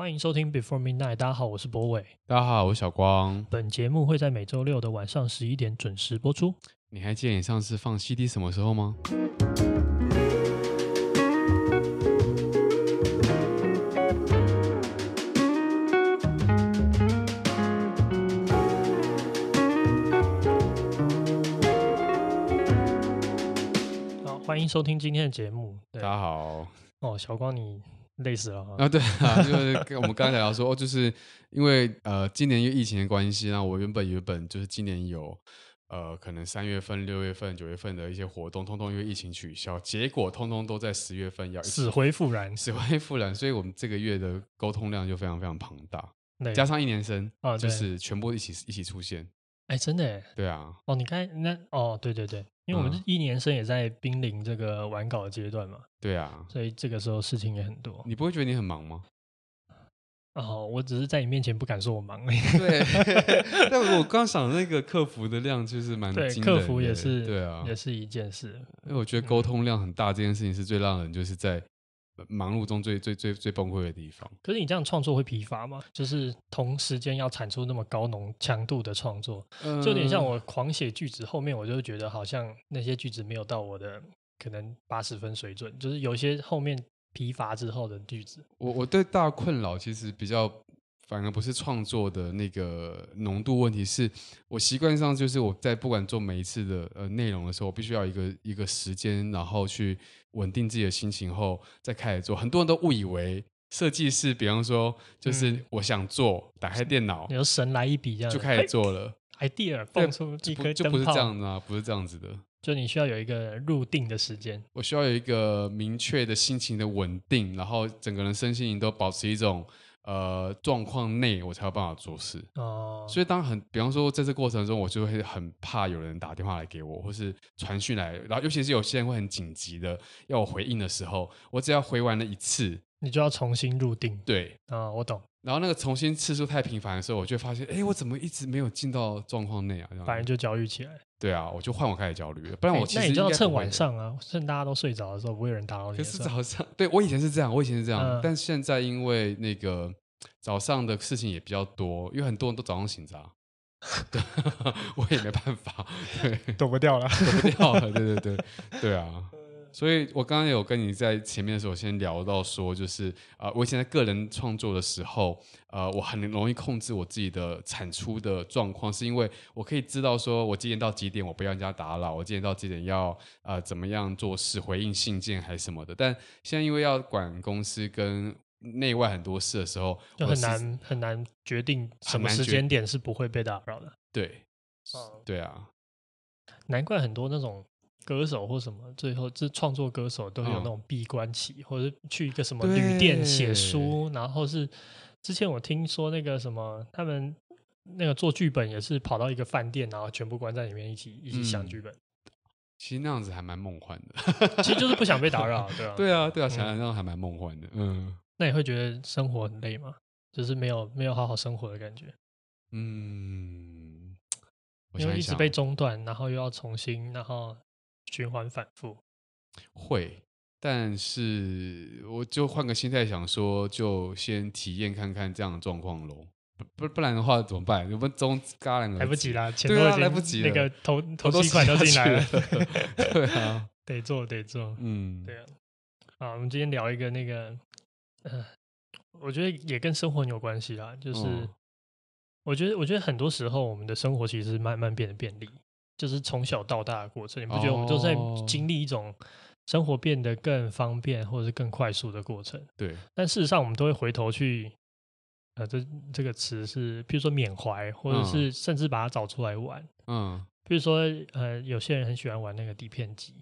欢迎收听 Before Midnight，大家好，我是博伟。大家好，我是小光。本节目会在每周六的晚上十一点准时播出。你还记得你上次放 CD 什么时候吗？好，欢迎收听今天的节目。大家好。哦，小光你。累死了啊！对啊，就是我们刚才聊说，哦，就是因为呃，今年因为疫情的关系，那我原本原本就是今年有呃，可能三月份、六月份、九月份的一些活动，通通因为疫情取消，结果通通都在十月份要死灰复燃，死灰复燃，所以我们这个月的沟通量就非常非常庞大，加上一年生啊，就是全部一起一起出现。哎，真的？对啊。哦，你看那哦，对对对。因为我们一年生也在濒临这个完稿的阶段嘛，对啊，所以这个时候事情也很多。你不会觉得你很忙吗？哦，我只是在你面前不敢说我忙而已。对，但我刚想那个客服的量就是蛮对，客服也是，对啊，也是一件事。因为我觉得沟通量很大这件事情是最让人就是在。忙碌中最最最最崩溃的地方。可是你这样创作会疲乏吗？就是同时间要产出那么高浓强度的创作，就有点像我狂写句子，后面我就觉得好像那些句子没有到我的可能八十分水准，就是有些后面疲乏之后的句子。我我对大困扰其实比较。反而不是创作的那个浓度问题，是我习惯上就是我在不管做每一次的呃内容的时候，我必须要一个一个时间，然后去稳定自己的心情后再开始做。很多人都误以为设计是，比方说就是我想做，嗯、打开电脑，有神来一笔这样就开始做了，idea 放出一颗灯泡，就不是这样的啊，不是这样子的。就你需要有一个入定的时间，我需要有一个明确的心情的稳定，然后整个人身心灵都保持一种。呃，状况内我才有办法做事哦。所以当很，比方说在这过程中，我就会很怕有人打电话来给我，或是传讯来，然后尤其是有些人会很紧急的要我回应的时候，我只要回完了一次，你就要重新入定。对，啊、哦，我懂。然后那个重新次数太频繁的时候，我就会发现，哎，我怎么一直没有进到状况内啊？反正就焦虑起来。对啊，我就换我开始焦虑了。不然我其实那你就要趁晚上啊，趁大家都睡着的时候，不会有人打扰你。可是早上，对，我以前是这样，我以前是这样，嗯、但现在因为那个早上的事情也比较多，因为很多人都早上醒着、啊，对，我也没办法，对，躲不掉了，躲不掉了，对对对，对啊。所以，我刚刚有跟你在前面的时候先聊到说，就是啊、呃，我以前在个人创作的时候，呃，我很容易控制我自己的产出的状况，是因为我可以知道说，我几点到几点我不要人家打扰，我几点到几点要呃怎么样做事，回应信件还是什么的。但现在因为要管公司跟内外很多事的时候，就很难很难决定什么时间点是不会被打扰的。对，嗯、对啊，难怪很多那种。歌手或什么，最后这创作歌手都有那种闭关期，嗯、或者去一个什么旅店写书，然后是之前我听说那个什么，他们那个做剧本也是跑到一个饭店，然后全部关在里面一起一起想剧本。其实那样子还蛮梦幻的，其实就是不想被打扰，对啊，对啊，对啊，想想那样还蛮梦幻的，嗯。那你会觉得生活很累吗？就是没有没有好好生活的感觉？嗯，因为一直被中断，然后又要重新，然后。循环反复，会，但是我就换个心态想说，就先体验看看这样的状况喽。不不不然的话怎么办？我们中嘎两个来不及了，钱都已经、啊、来不及了，那个投投几款都进来了。对啊，得做得做，嗯，对啊。好，我们今天聊一个那个，呃，我觉得也跟生活很有关系啦。就是、嗯、我觉得，我觉得很多时候我们的生活其实慢慢变得便利。就是从小到大的过程，你不觉得我们都在经历一种生活变得更方便或者是更快速的过程？对。但事实上，我们都会回头去，呃，这这个词是，比如说缅怀，或者是甚至把它找出来玩。嗯。比如说，呃，有些人很喜欢玩那个底片机。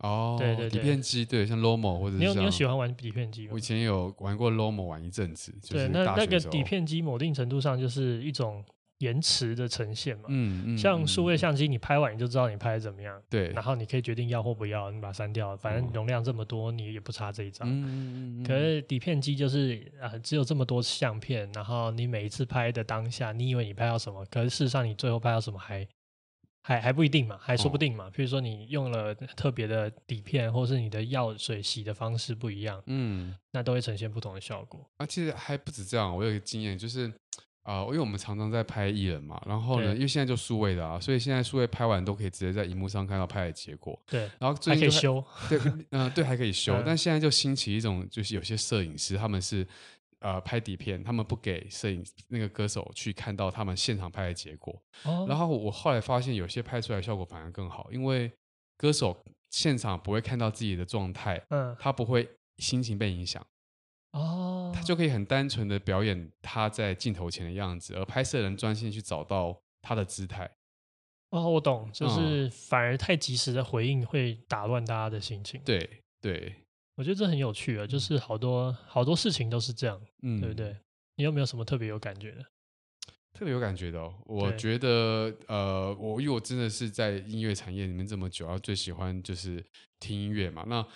哦。对对对。底片机，对，像 Lomo 或者是。你有你有喜欢玩底片机吗？我以前有玩过 Lomo 玩一阵子。对，那那个底片机，某定程度上就是一种。延迟的呈现嘛，嗯嗯，像数位相机，你拍完你就知道你拍的怎么样，对，然后你可以决定要或不要，你把它删掉，反正容量这么多，你也不差这一张。嗯嗯，可是底片机就是啊，只有这么多相片，然后你每一次拍的当下，你以为你拍到什么，可是事实上你最后拍到什么还还还不一定嘛，还说不定嘛。比、哦、如说你用了特别的底片，或是你的药水洗的方式不一样，嗯，那都会呈现不同的效果。啊，其实还不止这样，我有一个经验就是。啊、呃，因为我们常常在拍艺人嘛，然后呢，因为现在就数位的啊，所以现在数位拍完都可以直接在荧幕上看到拍的结果。对，然后还可以修。对，嗯、呃，对，还可以修。但现在就兴起一种，就是有些摄影师他们是呃拍底片，他们不给摄影那个歌手去看到他们现场拍的结果。哦。然后我后来发现，有些拍出来效果反而更好，因为歌手现场不会看到自己的状态，嗯，他不会心情被影响。哦，他就可以很单纯的表演他在镜头前的样子，而拍摄人专心去找到他的姿态。哦，我懂，就是反而太及时的回应会打乱大家的心情。对对，我觉得这很有趣啊，就是好多好多事情都是这样，嗯，对不对？你有没有什么特别有感觉的？特别有感觉的哦，我觉得呃，我因为我真的是在音乐产业里面这么久，然后最喜欢就是听音乐嘛，那。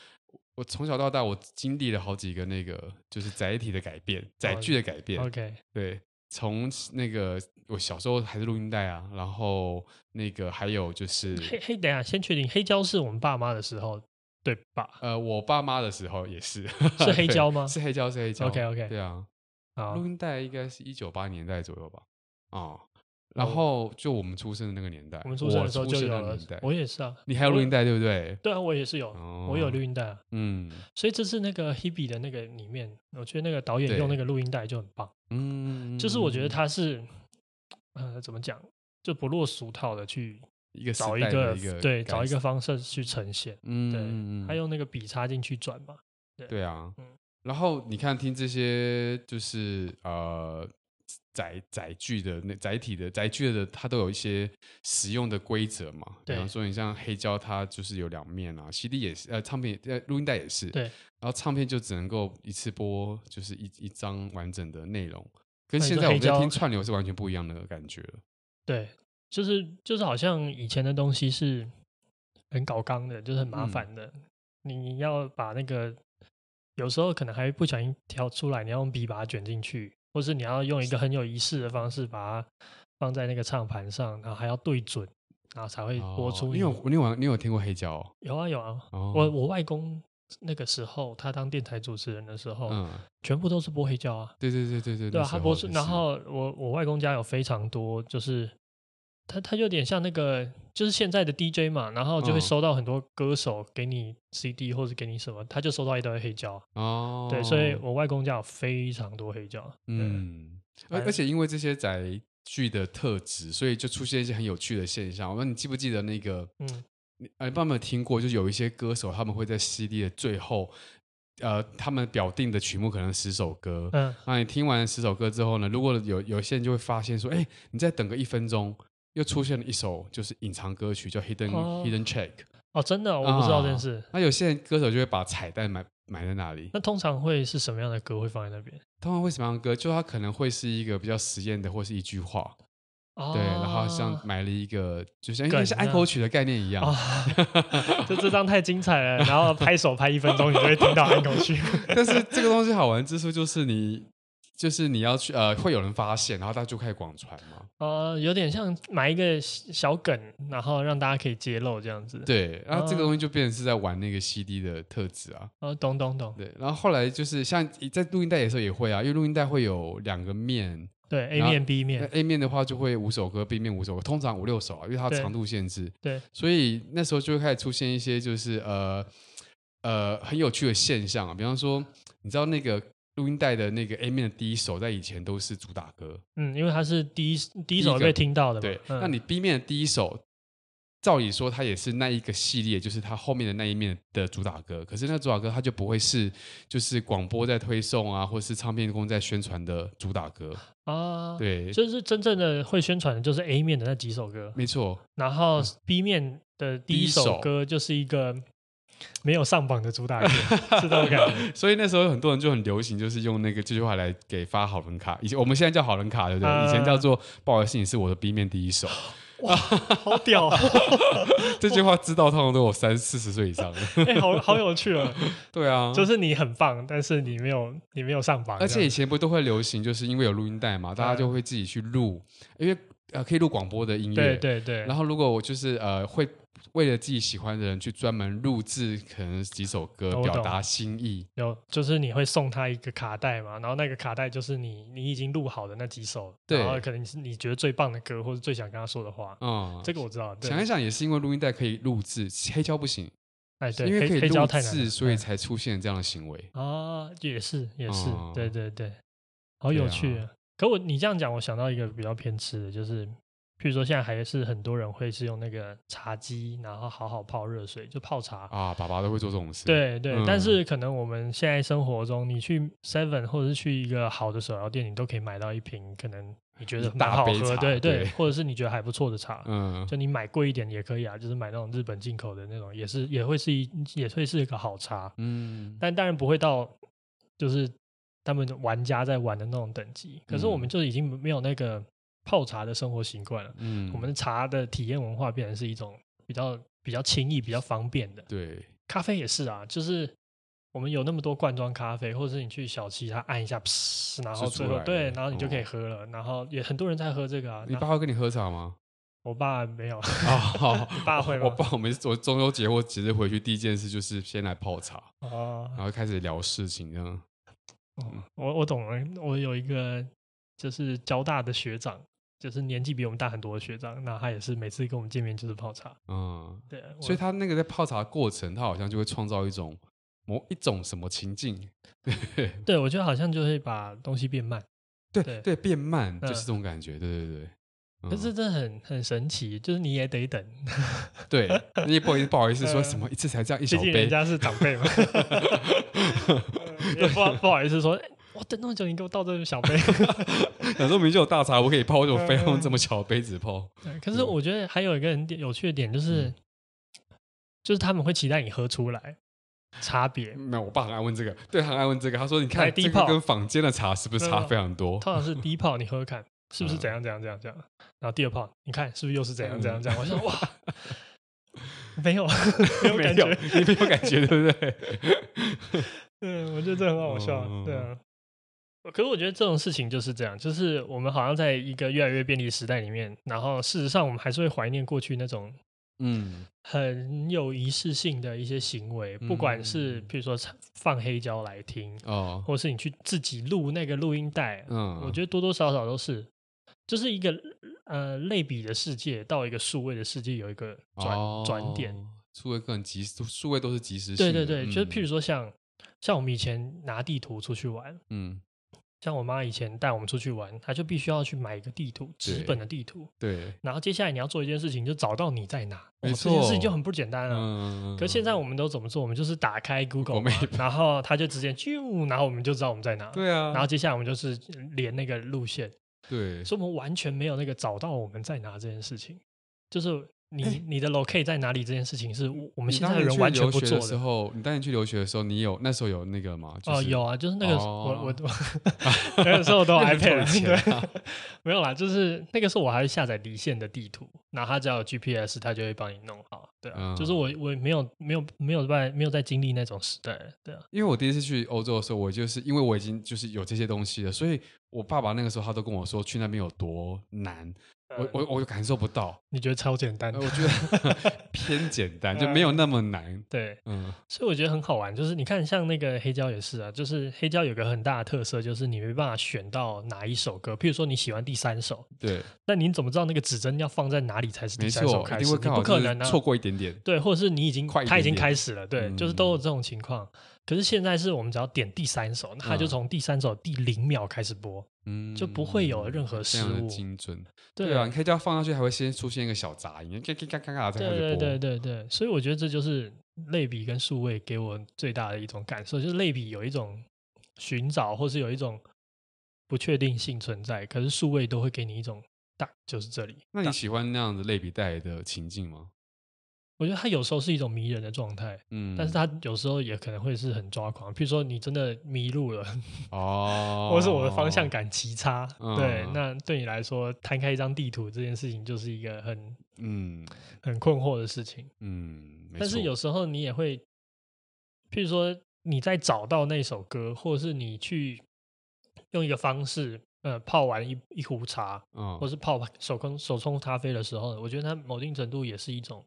我从小到大，我经历了好几个那个，就是载体的改变，载具的改变。OK，对，从那个我小时候还是录音带啊，然后那个还有就是黑黑，等下先确定黑胶是我们爸妈的时候，对吧？呃，我爸妈的时候也是，是黑胶吗？是黑胶，是黑胶。OK OK，对啊，录音带应该是一九八年代左右吧？啊。然后就我们出生的那个年代，我们出生的时候就有了。我也是啊，你还有录音带对不对？对啊，我也是有，我有录音带。嗯，所以这是那个 Hebe 的那个里面，我觉得那个导演用那个录音带就很棒。嗯，就是我觉得他是，呃，怎么讲，就不落俗套的去一个找一个对找一个方式去呈现。嗯，对，他用那个笔插进去转嘛。对啊，嗯。然后你看，听这些就是呃。载载具的那载体的载具的，它都有一些使用的规则嘛。对。比方说，你像黑胶，它就是有两面啊，CD 也是，呃，唱片呃，录音带也是。对。然后唱片就只能够一次播，就是一一张完整的内容，跟现在我们在听 串流是完全不一样的感觉了。对，就是就是好像以前的东西是很搞刚的，就是很麻烦的。嗯。你要把那个有时候可能还不小心挑出来，你要用笔把它卷进去。或是你要用一个很有仪式的方式把它放在那个唱盘上，然后还要对准，然后才会播出。你有你有你有听过黑胶哦？有啊有啊。我我外公那个时候他当电台主持人的时候，嗯，全部都是播黑胶啊。对对对对对。对啊，他播出。然后我我外公家有非常多，就是他他有点像那个，就是现在的 DJ 嘛，然后就会收到很多歌手给你 CD 或者给你什么，他就收到一堆黑胶。哦，对，所以我外公家有非常多黑胶。嗯，而而且因为这些载具的特质，所以就出现一些很有趣的现象。我说你记不记得那个？嗯，你不知道有没有听过？就有一些歌手他们会在 CD 的最后，呃，他们表定的曲目可能十首歌。嗯，那你听完十首歌之后呢？如果有有些人就会发现说，哎，你再等个一分钟。又出现了一首就是隐藏歌曲，叫 Hidden、哦、Hidden Track。哦，真的，我不知道这件事。那、啊、有些人歌手就会把彩蛋埋埋在那里。那通常会是什么样的歌会放在那边？通常会什么样的歌？就它可能会是一个比较实验的，或是一句话。哦、对，然后像埋了一个，就像因为是安可曲的概念一样。哦、就这张太精彩了，然后拍手拍一分钟，你就会听到安口曲。但是这个东西好玩之处就是你。就是你要去呃，会有人发现，然后大家就开始广传嘛。呃，有点像埋一个小梗，然后让大家可以揭露这样子。对，然后这个东西就变成是在玩那个 CD 的特质啊。哦，懂懂懂。对，然后后来就是像在录音带的时候也会啊，因为录音带会有两个面。对，A 面 B 面。A 面的话就会五首歌，B 面五首歌，通常五六首啊，因为它长度限制。对。所以那时候就会开始出现一些就是呃呃很有趣的现象啊，比方说你知道那个。录音带的那个 A 面的第一首，在以前都是主打歌。嗯，因为它是第一第一首被听到的。对，嗯、那你 B 面的第一首，照理说它也是那一个系列，就是它后面的那一面的主打歌。可是那主打歌它就不会是，就是广播在推送啊，或是唱片公司在宣传的主打歌啊。对，就是真正的会宣传的，就是 A 面的那几首歌。没错。然后 B 面的第一首歌就是一个。没有上榜的主打歌，是这种感觉。所以那时候很多人就很流行，就是用那个这句话来给发好人卡。以前我们现在叫好人卡，对不对？呃、以前叫做不好意思，你是我的 B 面第一首。哇，好屌、啊！这句话知道，通常都有三四十岁以上。哎、欸，好好有趣啊！对啊，就是你很棒，但是你没有你没有上榜。而且以前不都会流行，就是因为有录音带嘛，大家就会自己去录，因为。呃可以录广播的音乐，对对对。然后如果我就是呃会为了自己喜欢的人去专门录制可能几首歌，表达心意。有，就是你会送他一个卡带嘛，然后那个卡带就是你你已经录好的那几首，对，然后可能是你觉得最棒的歌或者最想跟他说的话。嗯，这个我知道。想一想，也是因为录音带可以录制，黑胶不行。哎，对，因为可以录制，了所以才出现这样的行为啊，也是，也是，嗯、对对对，好有趣啊！啊可我你这样讲，我想到一个比较偏吃的，就是，譬如说现在还是很多人会是用那个茶几，然后好好泡热水，就泡茶啊，爸爸都会做这种事。对对，嗯、但是可能我们现在生活中，你去 Seven 或者是去一个好的手摇店，你都可以买到一瓶可能。你觉得蛮好喝，对对，或者是你觉得还不错的茶，嗯，就你买贵一点也可以啊，就是买那种日本进口的那种，也是也会是一也会是一个好茶，嗯，但当然不会到就是他们玩家在玩的那种等级，可是我们就已经没有那个泡茶的生活习惯了，嗯，我们的茶的体验文化变成是一种比较比较轻易、比较方便的，对，咖啡也是啊，就是。我们有那么多罐装咖啡，或者是你去小七，他按一下，然后最后对，然后你就可以喝了。然后也很多人在喝这个啊。你爸会跟你喝茶吗？我爸没有。哦，你爸会吗？我爸我每次我中秋节或节日回去，第一件事就是先来泡茶，哦，然后开始聊事情这样。哦，我我懂了。我有一个就是交大的学长，就是年纪比我们大很多的学长，那他也是每次跟我们见面就是泡茶。嗯，对。所以他那个在泡茶的过程，他好像就会创造一种。某一种什么情境？对，对我觉得好像就会把东西变慢。对对，对，变慢就是这种感觉。嗯、对对对，可是这很很神奇，就是你也得等。对，你也不好意思不好意思说什么一次才这样 一小杯，毕竟人家是长辈嘛。也不不好意思说，我等那么久，你给我倒这个小杯。很多明明就有大茶，我可以泡，为什么非要用这么小的杯子泡？对，可是我觉得还有一个很有趣的点，就是、嗯、就是他们会期待你喝出来。差别没有，我爸很爱问这个，对，很爱问这个。他说：“你看，这泡跟坊间的茶是不是差非常多？通常是第一泡，你喝喝看，是不是怎样怎样怎样怎样？然后第二泡，你看是不是又是怎样怎样怎样？我说哇，没有，没有感觉，你没有感觉，对不对？嗯，我觉得这很好笑，对啊。可是我觉得这种事情就是这样，就是我们好像在一个越来越便利的时代里面，然后事实上我们还是会怀念过去那种。”嗯，很有仪式性的一些行为，不管是比如说放黑胶来听，哦，或是你去自己录那个录音带，嗯，我觉得多多少少都是，就是一个呃类比的世界到一个数位的世界有一个转转、哦、点，数位更及时，数位都是及时性。对对对，嗯、就是譬如说像像我们以前拿地图出去玩，嗯。像我妈以前带我们出去玩，她就必须要去买一个地图，纸本的地图。对。然后接下来你要做一件事情，就找到你在哪。没错。这件事情就很不简单了。嗯。可是现在我们都怎么做？我们就是打开 Google，然后它就直接啾，然后我们就知道我们在哪。对啊。然后接下来我们就是连那个路线。对。所以我们完全没有那个找到我们在哪这件事情，就是。你你的 locate 在哪里？这件事情是我们现在的人完全不做的。时候，你当年去留学的时候，你有那时候有那个吗？哦，有啊，就是那个我我那个时候都有 iPad，对，没有啦，就是那个时候我还是下载离线的地图，然后它只要有 GPS，它就会帮你弄好。对啊，就是我我没有没有没有在没有在经历那种时代，对啊。因为我第一次去欧洲的时候，我就是因为我已经就是有这些东西了，所以我爸爸那个时候他都跟我说去那边有多难。我我我感受不到，你觉得超简单？我觉得偏简单，就没有那么难。嗯、对，嗯，所以我觉得很好玩。就是你看，像那个黑胶也是啊，就是黑胶有个很大的特色，就是你没办法选到哪一首歌。譬如说你喜欢第三首，对，那你怎么知道那个指针要放在哪里才是第三首开始？你不可能啊，错过一点点。对，或者是你已经快，它已经开始了，对，嗯、就是都有这种情况。可是现在是我们只要点第三首，那它就从第三首第零秒开始播，嗯，就不会有任何失误，精准。对啊，你可以叫放上去，还会先出现一个小杂音，咔咔咔咔咔，再开始播。对对对对对，所以我觉得这就是类比跟数位给我最大的一种感受，就是类比有一种寻找，或是有一种不确定性存在，可是数位都会给你一种大，就是这里。那你喜欢那样子类比带来的情境吗？我觉得他有时候是一种迷人的状态，嗯，但是他有时候也可能会是很抓狂。比如说你真的迷路了，哦，或者是我的方向感极差，嗯、对，那对你来说，摊开一张地图这件事情就是一个很，嗯，很困惑的事情，嗯，但是有时候你也会，譬如说你在找到那首歌，或者是你去用一个方式呃泡完一一壶茶，嗯，或是泡手冲手冲咖啡的时候，我觉得它某一定程度也是一种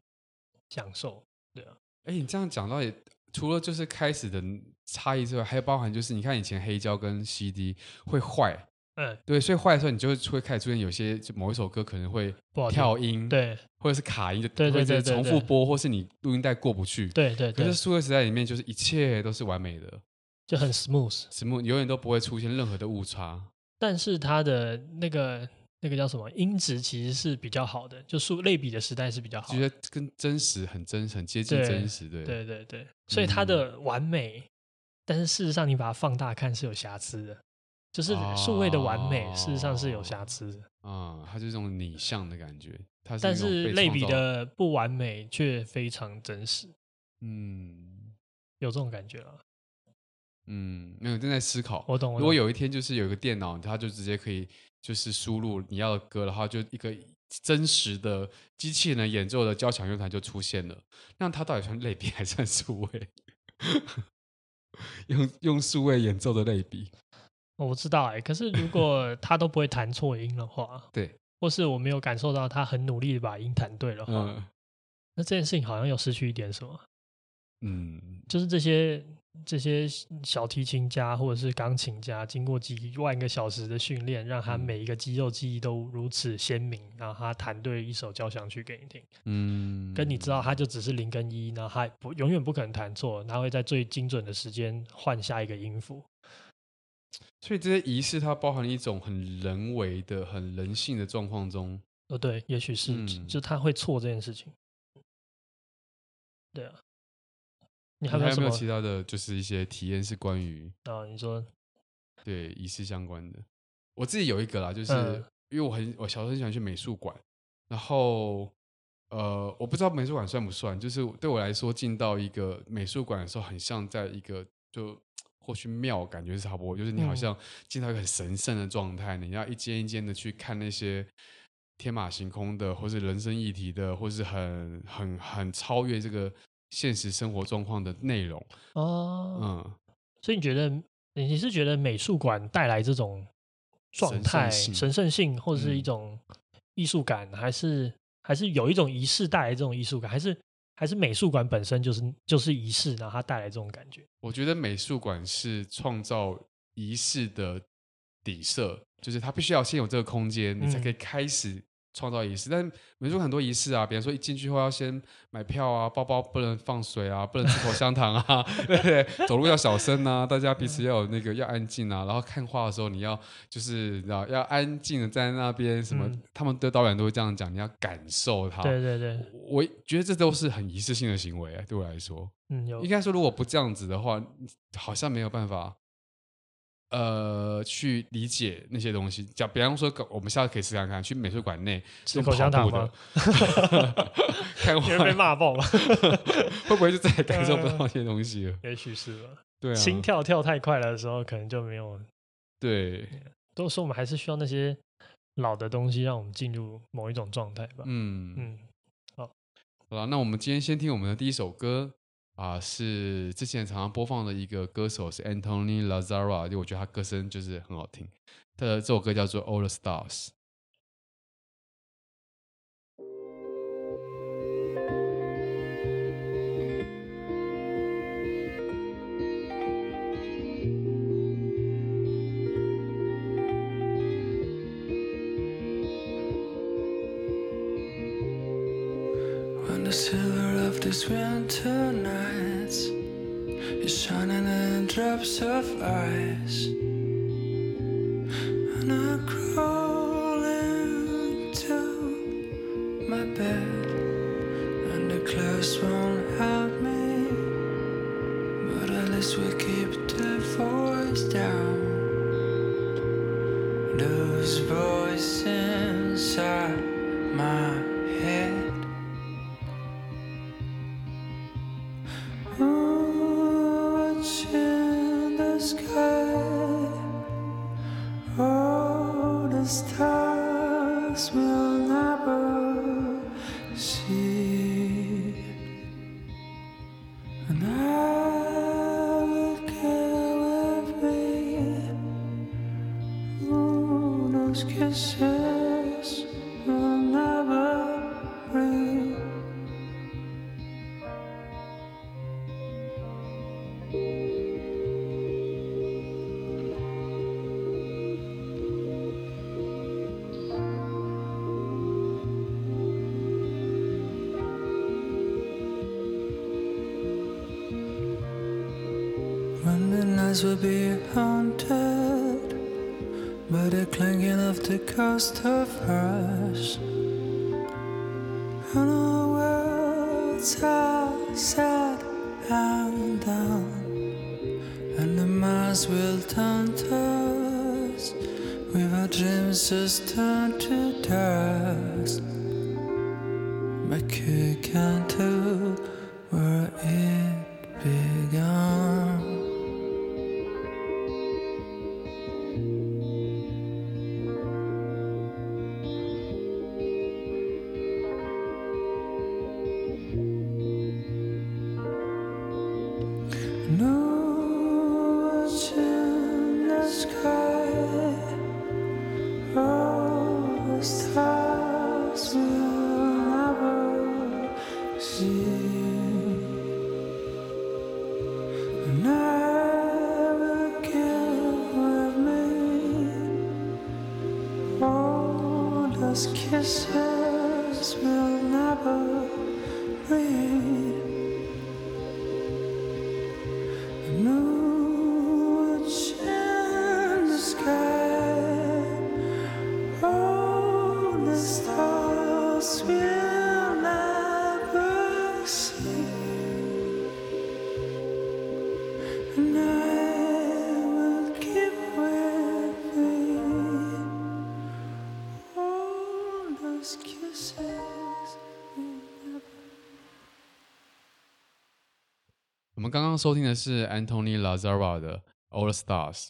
享受，对啊。哎，你这样讲到也，除了就是开始的差异之外，还有包含就是你看以前黑胶跟 CD 会坏。嗯，对，所以坏的时候，你就会会开始出现有些就某一首歌可能会跳音，对，或者是卡音，对对对，重复播，或是你录音带过不去，对对。可是数位时代里面，就是一切都是完美的，就很 smooth，smooth，永远都不会出现任何的误差。但是它的那个那个叫什么音质其实是比较好的，就数类比的时代是比较好的，觉得跟真实很真实，很接近真实，对对对对。所以它的完美，但是事实上你把它放大看是有瑕疵的。就是数位的完美，事实上是有瑕疵的。啊，它就是这种拟像的感觉，它是但是类比的不完美却非常真实。嗯，有这种感觉了。嗯，没有正在思考。我懂。如果有一天就是有一个电脑，它就直接可以就是输入你要的歌的话，就一个真实的机器人演奏的交响乐团就出现了。那它到底算类比 还算数位？用用数位演奏的类比。我知道哎、欸，可是如果 它都不会弹错音的话，对，或是我没有感受到它很努力的把音弹对的话，嗯，那这件事情好像又失去一点什么。嗯，就是这些这些小提琴家或者是钢琴家，经过几万个小时的训练，让他每一个肌肉记忆都如此鲜明，然后他弹对一首交响曲给你听。嗯，跟你知道，他就只是零跟一，然后他不永远不可能弹错，他会在最精准的时间换下一个音符。所以这些仪式，它包含一种很人为的、很人性的状况中。哦，对，也许是，嗯、就他会错这件事情。对啊，你还有没有其他的就是一些体验是关于啊？你说，对仪式相关的，我自己有一个啦，就是、嗯、因为我很我小时候很喜欢去美术馆，然后呃，我不知道美术馆算不算，就是对我来说，进到一个美术馆的时候，很像在一个就。或许庙感觉是差不多，就是你好像进到一个很神圣的状态，嗯、你要一间一间的去看那些天马行空的，或是人生议题的，或是很很很超越这个现实生活状况的内容。哦，嗯，所以你觉得你是觉得美术馆带来这种状态、神圣性，或者是一种艺术感，嗯、还是还是有一种仪式带来这种艺术感，还是？还是美术馆本身就是就是仪式，然后它带来这种感觉。我觉得美术馆是创造仪式的底色，就是它必须要先有这个空间，你才可以开始。创造仪式，但美术馆很多仪式啊，比方说一进去后要先买票啊，包包不能放水啊，不能吃口香糖啊，对不对？走路要小声啊，大家彼此要有那个要安静啊，然后看画的时候你要就是要要安静的站在那边，什么、嗯、他们的导演都会这样讲，你要感受它。对对对，我觉得这都是很仪式性的行为、啊，对我来说，嗯，有。应该说如果不这样子的话，好像没有办法。呃，去理解那些东西，讲比方说，我们下次可以试看看，去美术馆内吃口香糖吗？看会被骂爆吗？会不会就再也感受不到那些东西了？呃、也许是吧。对啊，心跳跳太快了的时候，可能就没有。对，都说我们还是需要那些老的东西，让我们进入某一种状态吧。嗯嗯，好，好了，那我们今天先听我们的第一首歌。啊，是之前常常播放的一个歌手，是 Anthony Lazara，就我觉得他歌声就是很好听，他的这首歌叫做 All The Stars。This winter nights, you're shining in drops of ice, and I crawl into my bed. Will be haunted by the clanging of the cost of rush. And our worlds are sad and down, and the Mars will taunt us with our dreams turned 刚刚收听的是 Anthony Lazara 的 All Stars。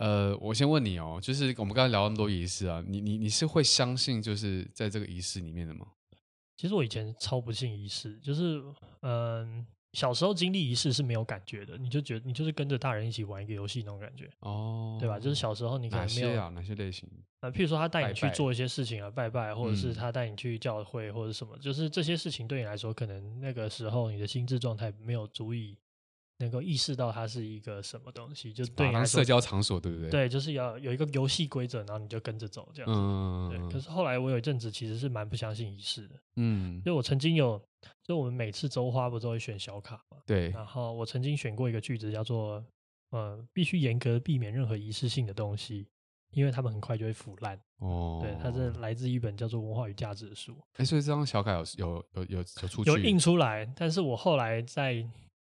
呃，我先问你哦，就是我们刚才聊那么多仪式啊，你你你是会相信就是在这个仪式里面的吗？其实我以前超不信仪式，就是嗯，小时候经历仪式是没有感觉的，你就觉得你就是跟着大人一起玩一个游戏那种感觉，哦，对吧？就是小时候你可能没有哪些啊？哪些类型？呃，譬如说他带你去做一些事情啊，拜拜，或者是嗯他带你去教会或者什么，就是这些事情对你来说，可能那个时候你的心智状态没有足以能够意识到它是一个什么东西，就对社交场所，对不对？，对，就是要有一个游戏规则，然后你就跟着走这样子。嗯，对，可是后来我有一阵子其实是蛮不相信仪式的，嗯，就我曾经有，就我们每次周花不都会选小卡嘛，对，然后我曾经选过一个句子叫做，呃，必须严格避免任何仪式性的东西，因为他们很快就会腐烂。哦，对，它是来自一本叫做《文化与价值》的书，哎，所以这张小卡有有有有有出去，有印出来，但是我后来在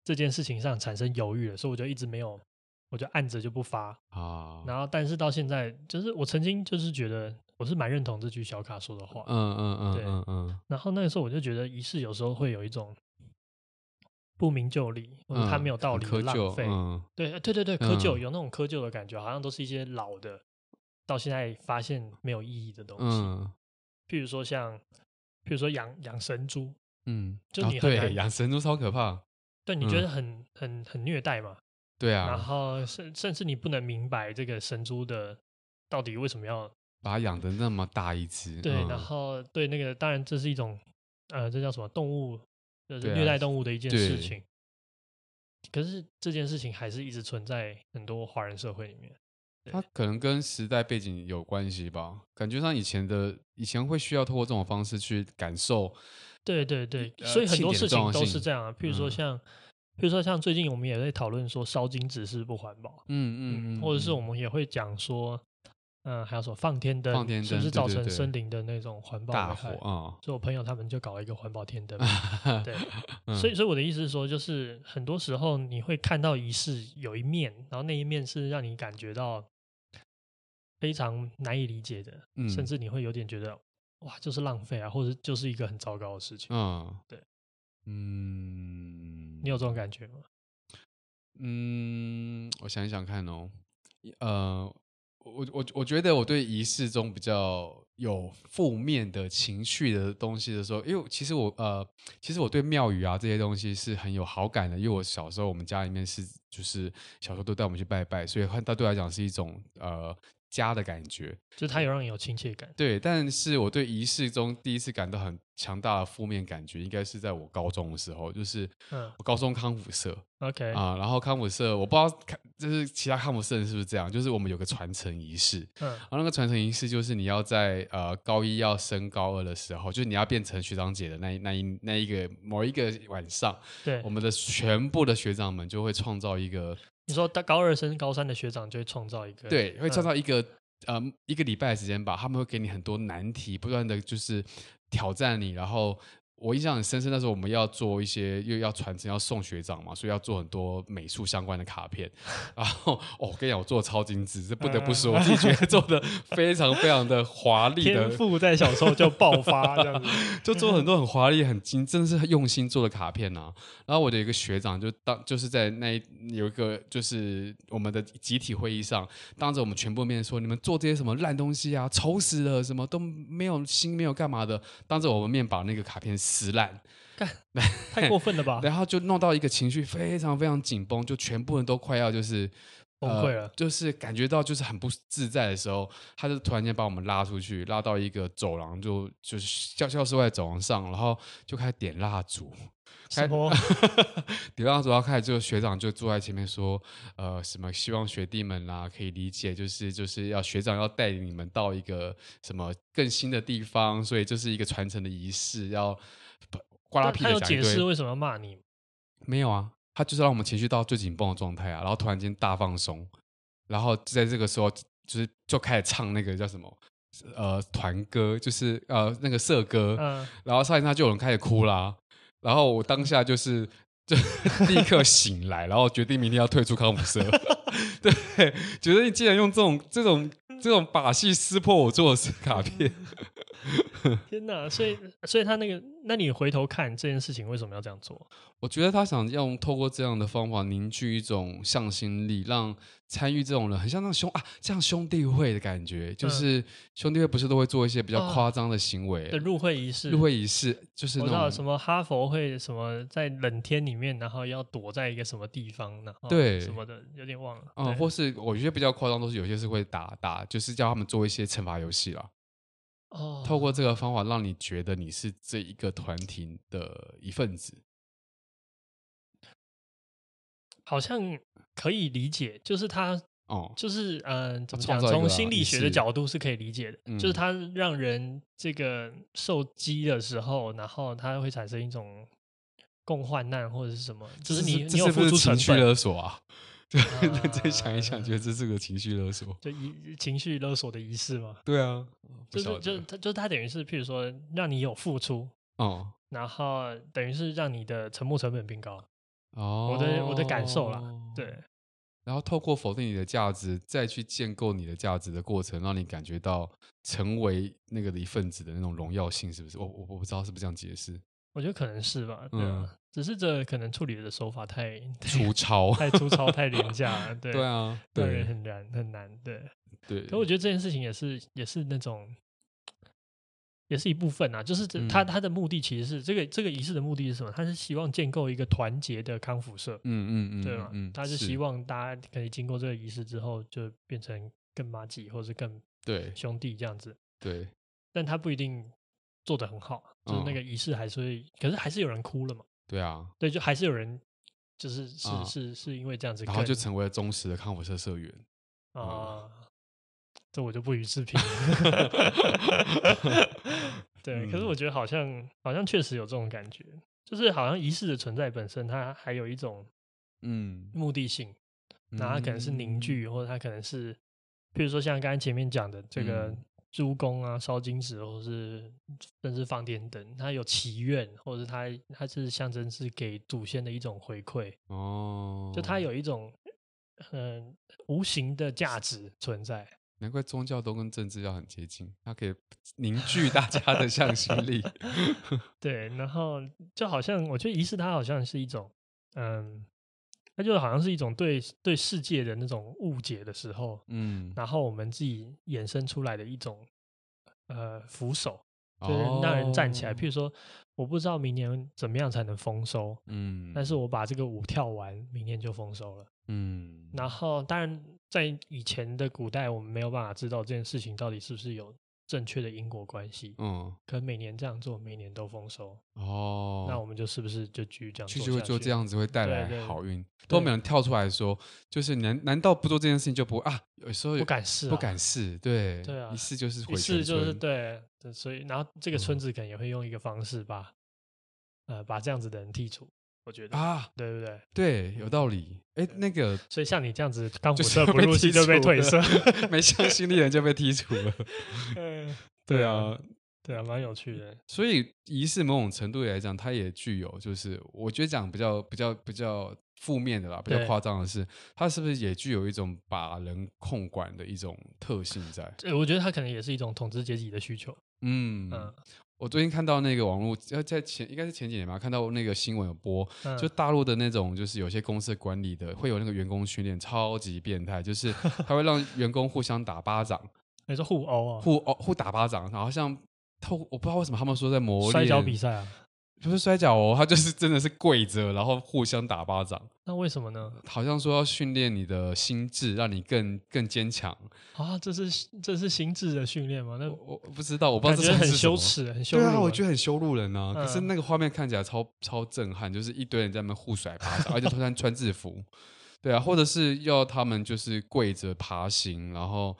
这件事情上产生犹豫了，所以我就一直没有，我就按着就不发。啊，然后，但是到现在，就是我曾经就是觉得我是蛮认同这句小卡说的话，嗯嗯嗯对嗯嗯，然后那个时候我就觉得仪式有时候会有一种不明就里，或者它没有道理的浪费。嗯对对对对，窠臼、嗯有那种窠臼的感觉，好像都是一些老的，到现在发现没有意义的东西。嗯譬如说像，譬如说养养神猪，嗯，就哦对你很难养神猪超可怕，对，你觉得很、很很虐待嘛？对啊然啊，后甚甚至你不能明白这个神猪的到底为什么要把它养的那么大一只，对，嗯然后对那个当然这是一种呃，这叫什么动物，就是对啊虐待动物的一件事情。可是这件事情还是一直存在很多华人社会里面。它可能跟时代背景有关系吧，感觉上以前的以前会需要透过这种方式去感受，对对对，呃所以很多事情都是这样啊。譬如说嗯像，譬如说像最近我们也在讨论说烧金纸是不环保，嗯嗯嗯，或者是嗯我们也会讲说，嗯、还有什么放天灯，放天灯是不是造成森林的那种环保大火啊，所以我朋友他们就搞了一个环保天灯，对，嗯所以所以我的意思是说，就是很多时候你会看到仪式有一面，然后那一面是让你感觉到非常难以理解的，嗯甚至你会有点觉得哇，就是浪费啊，或者就是一个很糟糕的事情。嗯，对，嗯，你有这种感觉吗？嗯，我想一想看哦，呃，我我我觉得我对仪式中比较有负面的情绪的东西的时候，因为其实我呃，其实我对庙宇啊这些东西是很有好感的，因为我小时候我们家里面是就是小时候都带我们去拜拜，所以他对我来讲是一种呃。家的感觉，就是他有让你有亲切感。对，但是我对仪式中第一次感到很强大的负面感觉，应该是在我高中的时候，就是我高中康复社，OK 啊，然后康复社我不知道，就是其他康复社人是不是这样，就是我们有个传承仪式，嗯，然后那个传承仪式就是你要在呃高一要升高二的时候，就是你要变成学长姐的那一那一那一个某一个晚上，对，我们的全部的学长们就会创造一个。你说，到高二升高三的学长就会创造一个，对，会创造一个，嗯、呃，一个礼拜的时间吧，他们会给你很多难题，不断的就是挑战你，然后。我印象很深深，那时候我们要做一些，又要传承，要送学长嘛，所以要做很多美术相关的卡片。然后，哦，我跟你讲，我做的超精致，这不得不说，我自己觉得做的非常非常的华丽的。天赋在小时候就爆发，这样子，就做很多很华丽、很精，真的是用心做的卡片啊。然后我的一个学长就当就是在那有一个就是我们的集体会议上，当着我们全部面说，你们做这些什么烂东西啊，丑死了，什么都没有心，没有干嘛的，当着我们面把那个卡片。撕烂，干，太过分了吧？然后就弄到一个情绪非常非常紧绷，就全部人都快要就是崩溃了，就是感觉到就是很不自在的时候，他就突然间把我们拉出去，拉到一个走廊，就就是教教室外走廊上，然后就开始点蜡烛，什么？点蜡烛，然后开始就学长就坐在前面说，呃，什么希望学弟们啦可以理解，就是就是要学长要带领你们到一个什么更新的地方，所以这是一个传承的仪式要。呱啦屁的讲一堆，他有解释为什么要骂你？没有啊，他就是让我们情绪到最紧绷的状态啊，然后突然间大放松，然后在这个时候就是就开始唱那个叫什么呃团歌，就是呃那个社歌，嗯，然后上一下就有人开始哭啦，然后我当下就是就 立刻醒来，然后决定明天要退出康姆社，对，觉得你既然用这种这种这种把戏撕破我做的 卡片。天哪！所以，所以他那个，那你回头看这件事情，为什么要这样做？我觉得他想用透过这样的方法凝聚一种向心力，让参与这种人很像那种兄啊，像兄弟会的感觉。就是兄弟会不是都会做一些比较夸张的行为的入会仪式？入会仪式就是那种什么哈佛会什么在冷天里面，然后要躲在一个什么地方呢？对，什么的有点忘了。嗯，或是我觉得比较夸张，都是有些是会打打，就是叫他们做一些惩罚游戏啦。哦，透过这个方法，让你觉得你是这一个团体的一份子，好像可以理解。就是他，哦，就是嗯、呃，怎么讲？从心理学的角度是可以理解的。嗯、就是他让人这个受激的时候，然后他会产生一种共患难或者是什么？就是你，你有付出成本，情绪勒索啊。对，再想一想，觉得这是个情绪勒索，就仪情绪勒索的仪式嘛？对啊，就是就他就他等于是，譬如说让你有付出哦，然后等于是让你的沉没成本变高哦，我的我的感受啦，对，然后透过否定你的价值，再去建构你的价值的过程，让你感觉到成为那个的一份子的那种荣耀性，是不是？我我我不知道是不是这样解释。我觉得可能是吧，对啊，嗯、只是这可能处理的手法太，太粗糙，太粗糙，太廉价了，对，对啊，让人很难很难，对，对。可我觉得这件事情也是也是那种，也是一部分啊，就是他他的目的其实是这个这个仪式的目的是什么？他是希望建构一个团结的康复社，嗯嗯嗯，对吗？他是希望大家可以经过这个仪式之后，就变成更麻吉，或是更对兄弟这样子，对。但他不一定。做的很好，就是那个仪式还是会，嗯、可是还是有人哭了嘛？对啊，对，就还是有人，就是是、嗯、是是因为这样子，然后就成为了忠实的康复社社员啊。嗯、这我就不予置评。对，可是我觉得好像好像确实有这种感觉，就是好像仪式的存在本身，它还有一种嗯目的性，那、嗯、它可能是凝聚，或者它可能是，比如说像刚才前面讲的这个。嗯诸公啊，烧金纸，或是甚至放电灯，它有祈愿，或者它它是象征是给祖先的一种回馈哦，就它有一种很、呃、无形的价值存在。难怪宗教都跟政治要很接近，它可以 凝聚大家的向心力。对，然后就好像我觉得仪式它好像是一种嗯。它就好像是一种对对世界的那种误解的时候，嗯，然后我们自己衍生出来的一种呃扶手，就是让人站起来。哦、譬如说，我不知道明年怎么样才能丰收，嗯，但是我把这个舞跳完，明年就丰收了。嗯，然后当然在以前的古代，我们没有办法知道这件事情到底是不是有正确的因果关系。嗯，可每年这样做，每年都丰收。哦，那我们就是不是就继续这样做？继续会做这样子会带来好运，都没有人跳出来说，就是难难道不做这件事情就不啊？有时候不敢试、啊，不敢试，对对啊，一试就是回一试就是对，所以然后这个村子可能也会用一个方式把、嗯、呃把这样子的人剔除。我觉得啊，对不对？对，有道理。哎，那个，所以像你这样子，刚火色不入戏就被退色，没向心力的人就被剔除了。嗯，对啊，对啊，蛮有趣的。所以仪式某种程度来讲，它也具有，就是我觉得讲比较比较比较负面的啦，比较夸张的是，它是不是也具有一种把人控管的一种特性在？对我觉得它可能也是一种统治阶级的需求。嗯嗯。我最近看到那个网络，要在前应该是前几年吧，看到那个新闻有播，嗯、就大陆的那种，就是有些公司管理的会有那个员工训练，超级变态，就是 他会让员工互相打巴掌，你说互殴啊？互殴互打巴掌，然后像透，我不知道为什么他们说在磨练摔跤比赛啊。不是摔跤哦，他就是真的是跪着，然后互相打巴掌。那为什么呢？好像说要训练你的心智，让你更更坚强啊！这是这是心智的训练吗？那我，我不知道，我不知道这是很羞耻，很羞辱。对啊，我觉得很羞辱人啊。嗯、可是那个画面看起来超超震撼，就是一堆人在那边互甩巴掌，而且突然穿制服。对啊，或者是要他们就是跪着爬行，然后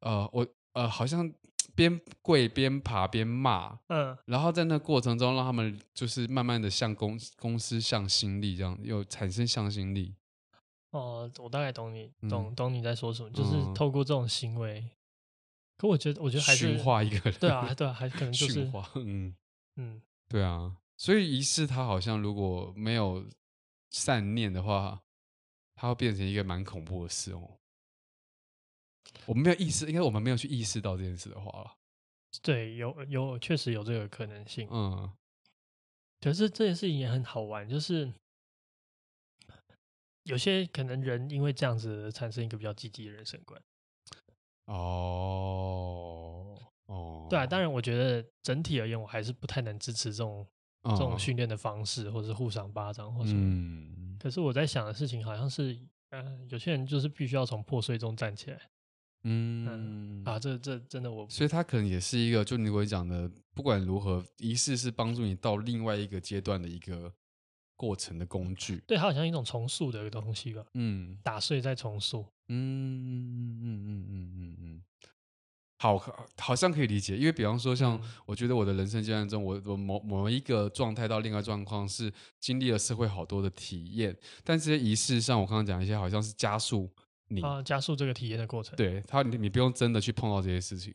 呃，我呃好像。边跪边爬边骂，嗯，然后在那过程中让他们就是慢慢的向公公司向心力，这样又产生向心力。哦，我大概懂你，懂、嗯、懂你在说什么，就是透过这种行为。嗯、可我觉得，我觉得还是驯化一个人，对啊，对啊，还可能就是驯化，嗯嗯，对啊。所以仪式它好像如果没有善念的话，它会变成一个蛮恐怖的事哦。我们没有意识，应该我们没有去意识到这件事的话了。对，有有确实有这个可能性。嗯，可是这件事情也很好玩，就是有些可能人因为这样子产生一个比较积极的人生观。哦哦，对啊，当然，我觉得整体而言，我还是不太能支持这种、嗯、这种训练的方式，或者是互赏巴掌，或什么。嗯。可是我在想的事情，好像是，呃，有些人就是必须要从破碎中站起来。嗯啊，这这真的我，所以它可能也是一个，就你我讲的，不管如何，仪式是帮助你到另外一个阶段的一个过程的工具。对，它好像一种重塑的一个东西吧。嗯，打碎再重塑。嗯嗯嗯嗯嗯嗯嗯，好，好像可以理解。因为比方说，像我觉得我的人生阶段中，我我某某一个状态到另外状况是经历了社会好多的体验，但这些仪式上，我刚刚讲一些，好像是加速。你啊，加速这个体验的过程。对他，你你不用真的去碰到这些事情，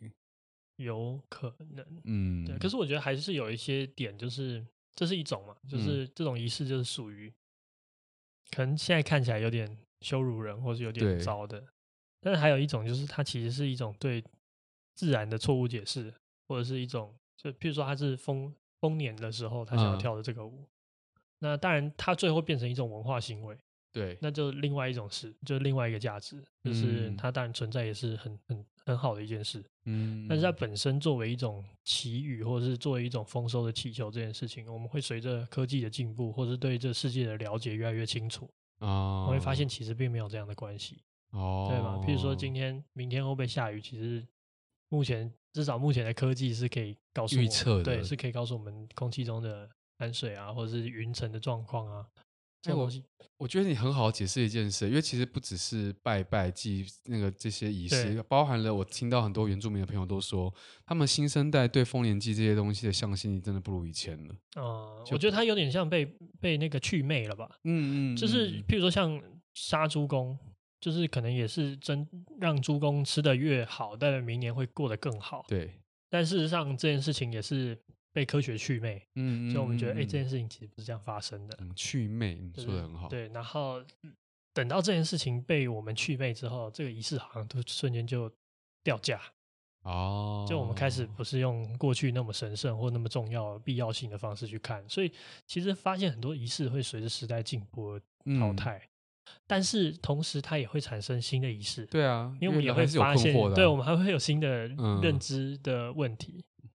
有可能，嗯，对。可是我觉得还是有一些点，就是这是一种嘛，就是这种仪式就是属于，可能现在看起来有点羞辱人，或是有点糟的。但是还有一种，就是它其实是一种对自然的错误解释，或者是一种，就譬如说他是丰丰年的时候，他想要跳的这个舞，嗯、那当然他最后变成一种文化行为。对，那就另外一种事，就是另外一个价值，就是它当然存在也是很很很好的一件事，嗯，但是它本身作为一种祈雨，或者是作为一种丰收的祈求这件事情，我们会随着科技的进步，或是对这世界的了解越来越清楚，哦，我会发现其实并没有这样的关系，哦，对吧？譬如说今天、明天会不会下雨，其实目前至少目前的科技是可以告诉我们，预测的，对，是可以告诉我们空气中的含水啊，或者是云层的状况啊。这我我觉得你很好解释一件事，因为其实不只是拜拜祭那个这些仪式，包含了我听到很多原住民的朋友都说，他们新生代对丰年祭这些东西的向心力真的不如以前了。哦、呃，我觉得他有点像被被那个祛魅了吧？嗯嗯，就是譬如说像杀猪公，就是可能也是真让猪公吃的越好，但明年会过得更好。对，但事实上这件事情也是。被科学祛魅，嗯，所以我们觉得，哎、欸，这件事情其实不是这样发生的。祛魅，你说的很好。对，然后等到这件事情被我们祛魅之后，这个仪式好像都瞬间就掉价。哦，就我们开始不是用过去那么神圣或那么重要、必要性的方式去看，所以其实发现很多仪式会随着时代进步而淘汰，嗯、但是同时它也会产生新的仪式。对啊，因为我们也会发现，啊、对我们还会有新的认知的问题。嗯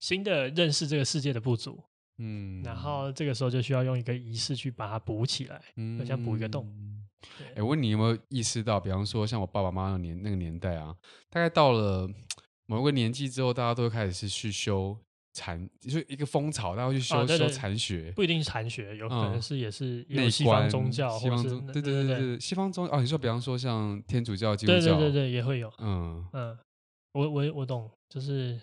新的认识这个世界的不足，嗯，然后这个时候就需要用一个仪式去把它补起来，嗯，就像补一个洞，哎，我问你有没有意识到，比方说像我爸爸妈妈那年那个年代啊，大概到了某个年纪之后，大家都会开始是去修禅，就是一个风潮，大家会去修、修禅学，不一定是禅学，有可能是也是内西方宗教，西方宗对对对对，对西方宗哦，你说比方说像天主教、基督教，对对对对也会有，嗯。嗯，我我我懂，就是。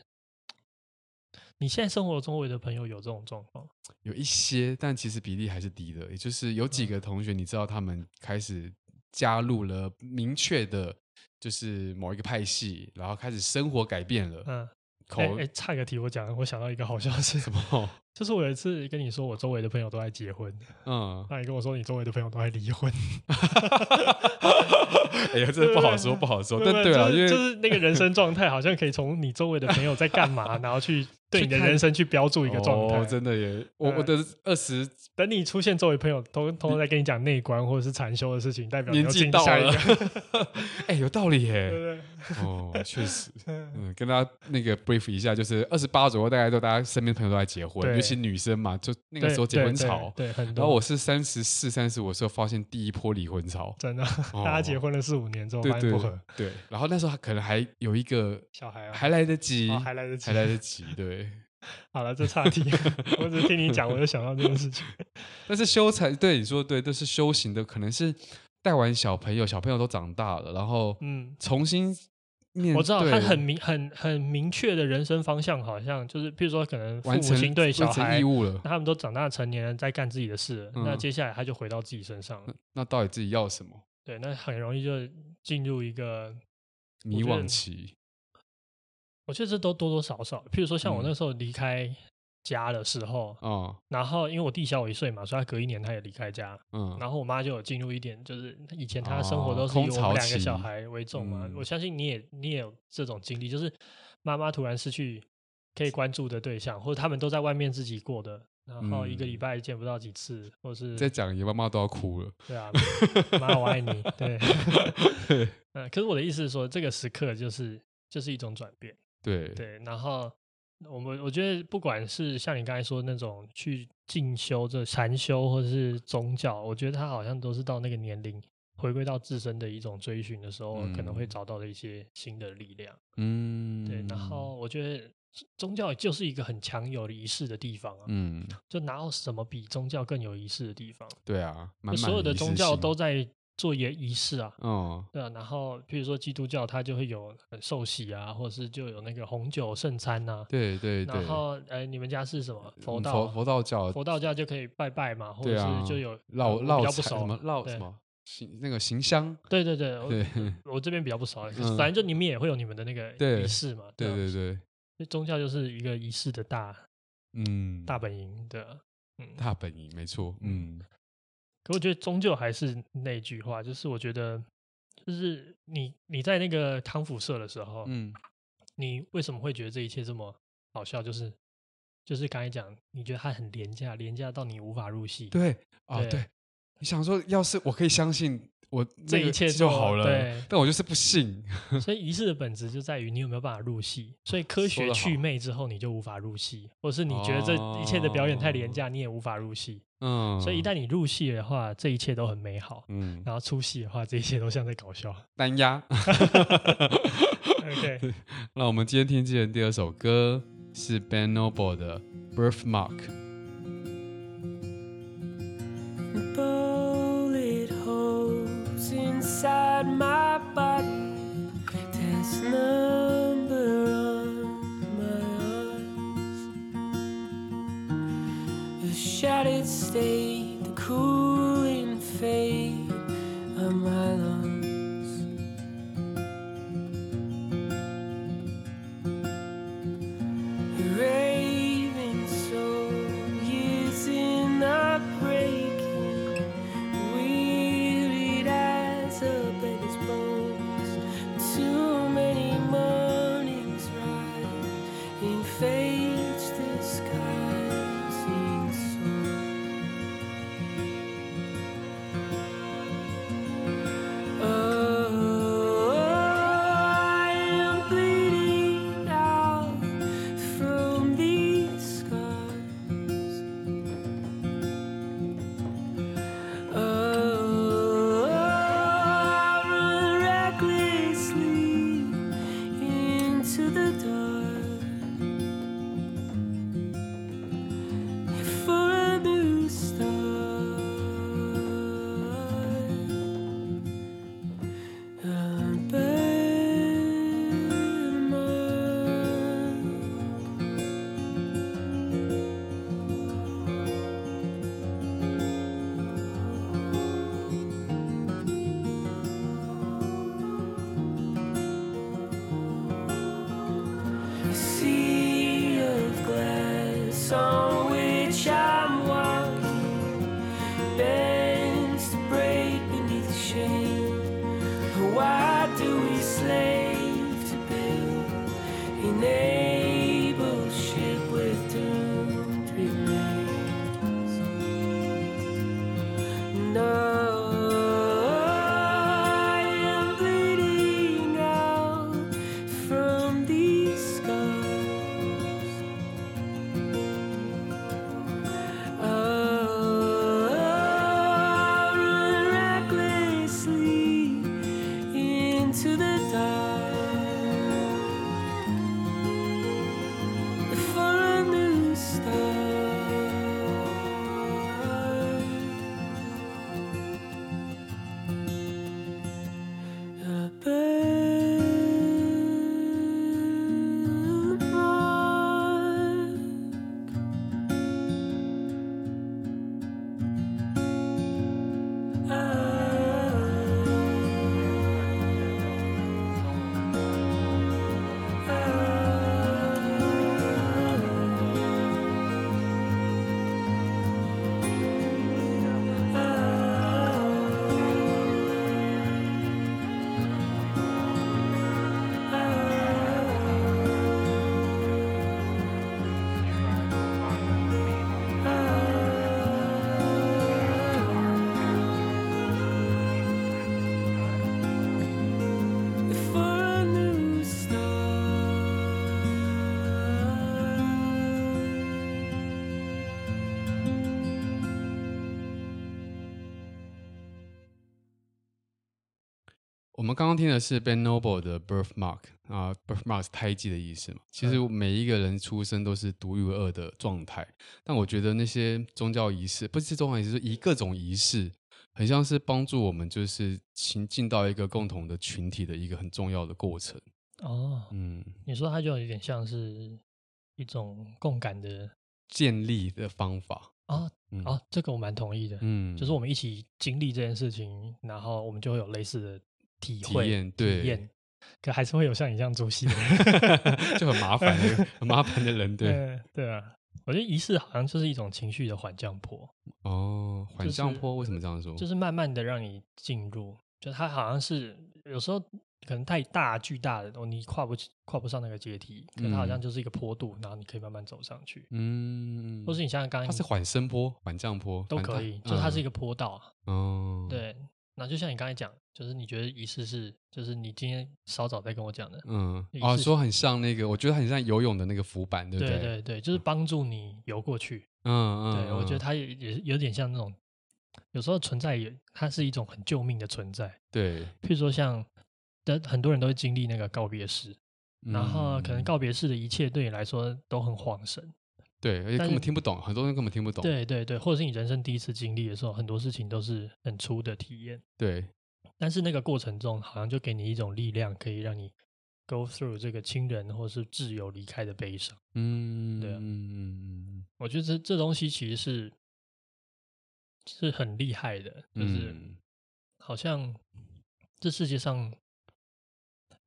你现在生活周围的朋友有这种状况？有一些，但其实比例还是低的。也就是有几个同学，你知道他们开始加入了明确的，就是某一个派系，然后开始生活改变了。嗯，口哎、欸，差一个题，我讲，我想到一个好笑的事，什么？就是我有一次跟你说，我周围的朋友都在结婚，嗯，那你跟我说你周围的朋友都在离婚，哎呀，这不好说，不好说。但对啊，因为就是那个人生状态，好像可以从你周围的朋友在干嘛，然后去对你的人生去标注一个状态。真的耶，我我的二十，等你出现，周围朋友都通通在跟你讲内观或者是禅修的事情，代表年纪到了。哎，有道理耶，对对？哦，确实，嗯，跟大家那个 brief 一下，就是二十八左右，大概都大家身边朋友都在结婚。尤其女生嘛，就那个时候结婚潮，对，对，对，很多。然后我是三十四、三十五的时候发现第一波离婚潮，真的，哦、大家结婚了四五年之后发现不合，对，对。然后那时候可能还有一个小孩，还来得及，还来得及，还来得及，对。好了，这岔题，我只是听你讲，我就想到这件事情。但是修才，对你说对，都是修行的，可能是带完小朋友，小朋友都长大了，然后嗯，重新。我知道他很明、很很明确的人生方向，好像就是，譬如说，可能父母亲对小孩，那他们都长大成年人，在干自己的事，嗯，那接下来他就回到自己身上了。那到底自己要什么？对，那很容易就进入一个迷惘期。我觉得这都多多少少，譬如说，像我那时候离开。家的时候，哦，然后因为我弟小我一岁嘛，所以他隔一年他也离开家，嗯，然后我妈就有进入一点，就是以前她的生活都是以我们两个小孩为重嘛，我相信你也你也有这种经历，就是妈妈突然失去可以关注的对象，或者他们都在外面自己过的，然后一个礼拜见不到几次，或是再讲，你妈妈都要哭了，对啊，妈我爱你，对 嗯，可是我的意思是说，这个时刻就是就是一种转变，对对，然后。我们我觉得，不管是像你刚才说的那种去进修这禅修，或者是宗教，我觉得他好像都是到那个年龄，回归到自身的一种追寻的时候，可能会找到的一些新的力量。嗯，对。然后我觉得宗教就是一个很强有仪式的地方啊。嗯，就哪有什么比宗教更有仪式的地方？对啊，所有的宗教都在。做一个仪式啊，嗯，对啊，然后比如说基督教，它就会有受喜啊，或者是就有那个红酒圣餐呐，对对对。然后，哎，你们家是什么佛道？佛佛道教，佛道教就可以拜拜嘛，或者是就有绕绕什么绕什么行那个行香？对对对，我我这边比较不熟，反正就你们也会有你们的那个仪式嘛，对对对。宗教就是一个仪式的大，嗯，大本营的，嗯，大本营没错，嗯。可我觉得终究还是那句话，就是我觉得，就是你你在那个康复社的时候，嗯，你为什么会觉得这一切这么好笑？就是就是刚才讲，你觉得它很廉价，廉价到你无法入戏。对，哦对，对，你想说，要是我可以相信。我这一切就好了，对，但我就是不信。所以仪式的本质就在于你有没有办法入戏。所以科学去魅之后，你就无法入戏，或是你觉得这一切的表演太廉价，你也无法入戏。嗯，所以一旦你入戏的话，这一切都很美好。嗯，然后出戏的话，这一切都像在搞笑。单压。OK，那我们今天听见的第二首歌是 Ben Noble 的《Birthmark》。inside my body. There's number on my arms. The shattered state, the cooling fade of my lungs. 刚刚听的是 Ben Noble 的 Birthmark 啊，Birthmark 是胎记的意思嘛。其实每一个人出生都是独一无二的状态，但我觉得那些宗教仪式，不是宗教仪式，是以各种仪式，很像是帮助我们，就是行进到一个共同的群体的一个很重要的过程。哦，嗯，你说它就有点像是一种共感的建立的方法啊。嗯、哦，这个我蛮同意的。嗯，就是我们一起经历这件事情，然后我们就会有类似的体会、体验。对，体验，可还是会有像你这样做戏的人，就很麻烦的、很麻烦的人。对，对，对啊。我觉得仪式好像就是一种情绪的缓降坡。哦，缓降坡、就是、为什么这样说？就是慢慢的让你进入，就它好像是有时候。可能太大巨大的，你跨不跨不上那个阶梯，可它好像就是一个坡度，嗯，然后你可以慢慢走上去。嗯，或是你像刚刚，它是缓升坡、缓降坡都可以，就它是一个坡道。哦，对，那就像你刚才讲，就是你觉得仪式是，就是你今天稍早在跟我讲的，嗯，哦，说很像那个，我觉得很像游泳的那个浮板，对不对？对对对，就是帮助你游过去。嗯嗯，对，我觉得它也也有点像那种，有时候存在也，它是一种很救命的存在。对，譬如说像。很多人都会经历那个告别式，嗯，然后可能告别式的一切对你来说都很恍神，对，而且根本听不懂，很多人根本听不懂，对对对，或者是你人生第一次经历的时候，很多事情都是很粗的体验，对，但是那个过程中好像就给你一种力量，可以让你 go through 这个亲人或是挚友离开的悲伤，嗯，对啊，嗯，我觉得这这东西其实是是很厉害的，就是好像这世界上。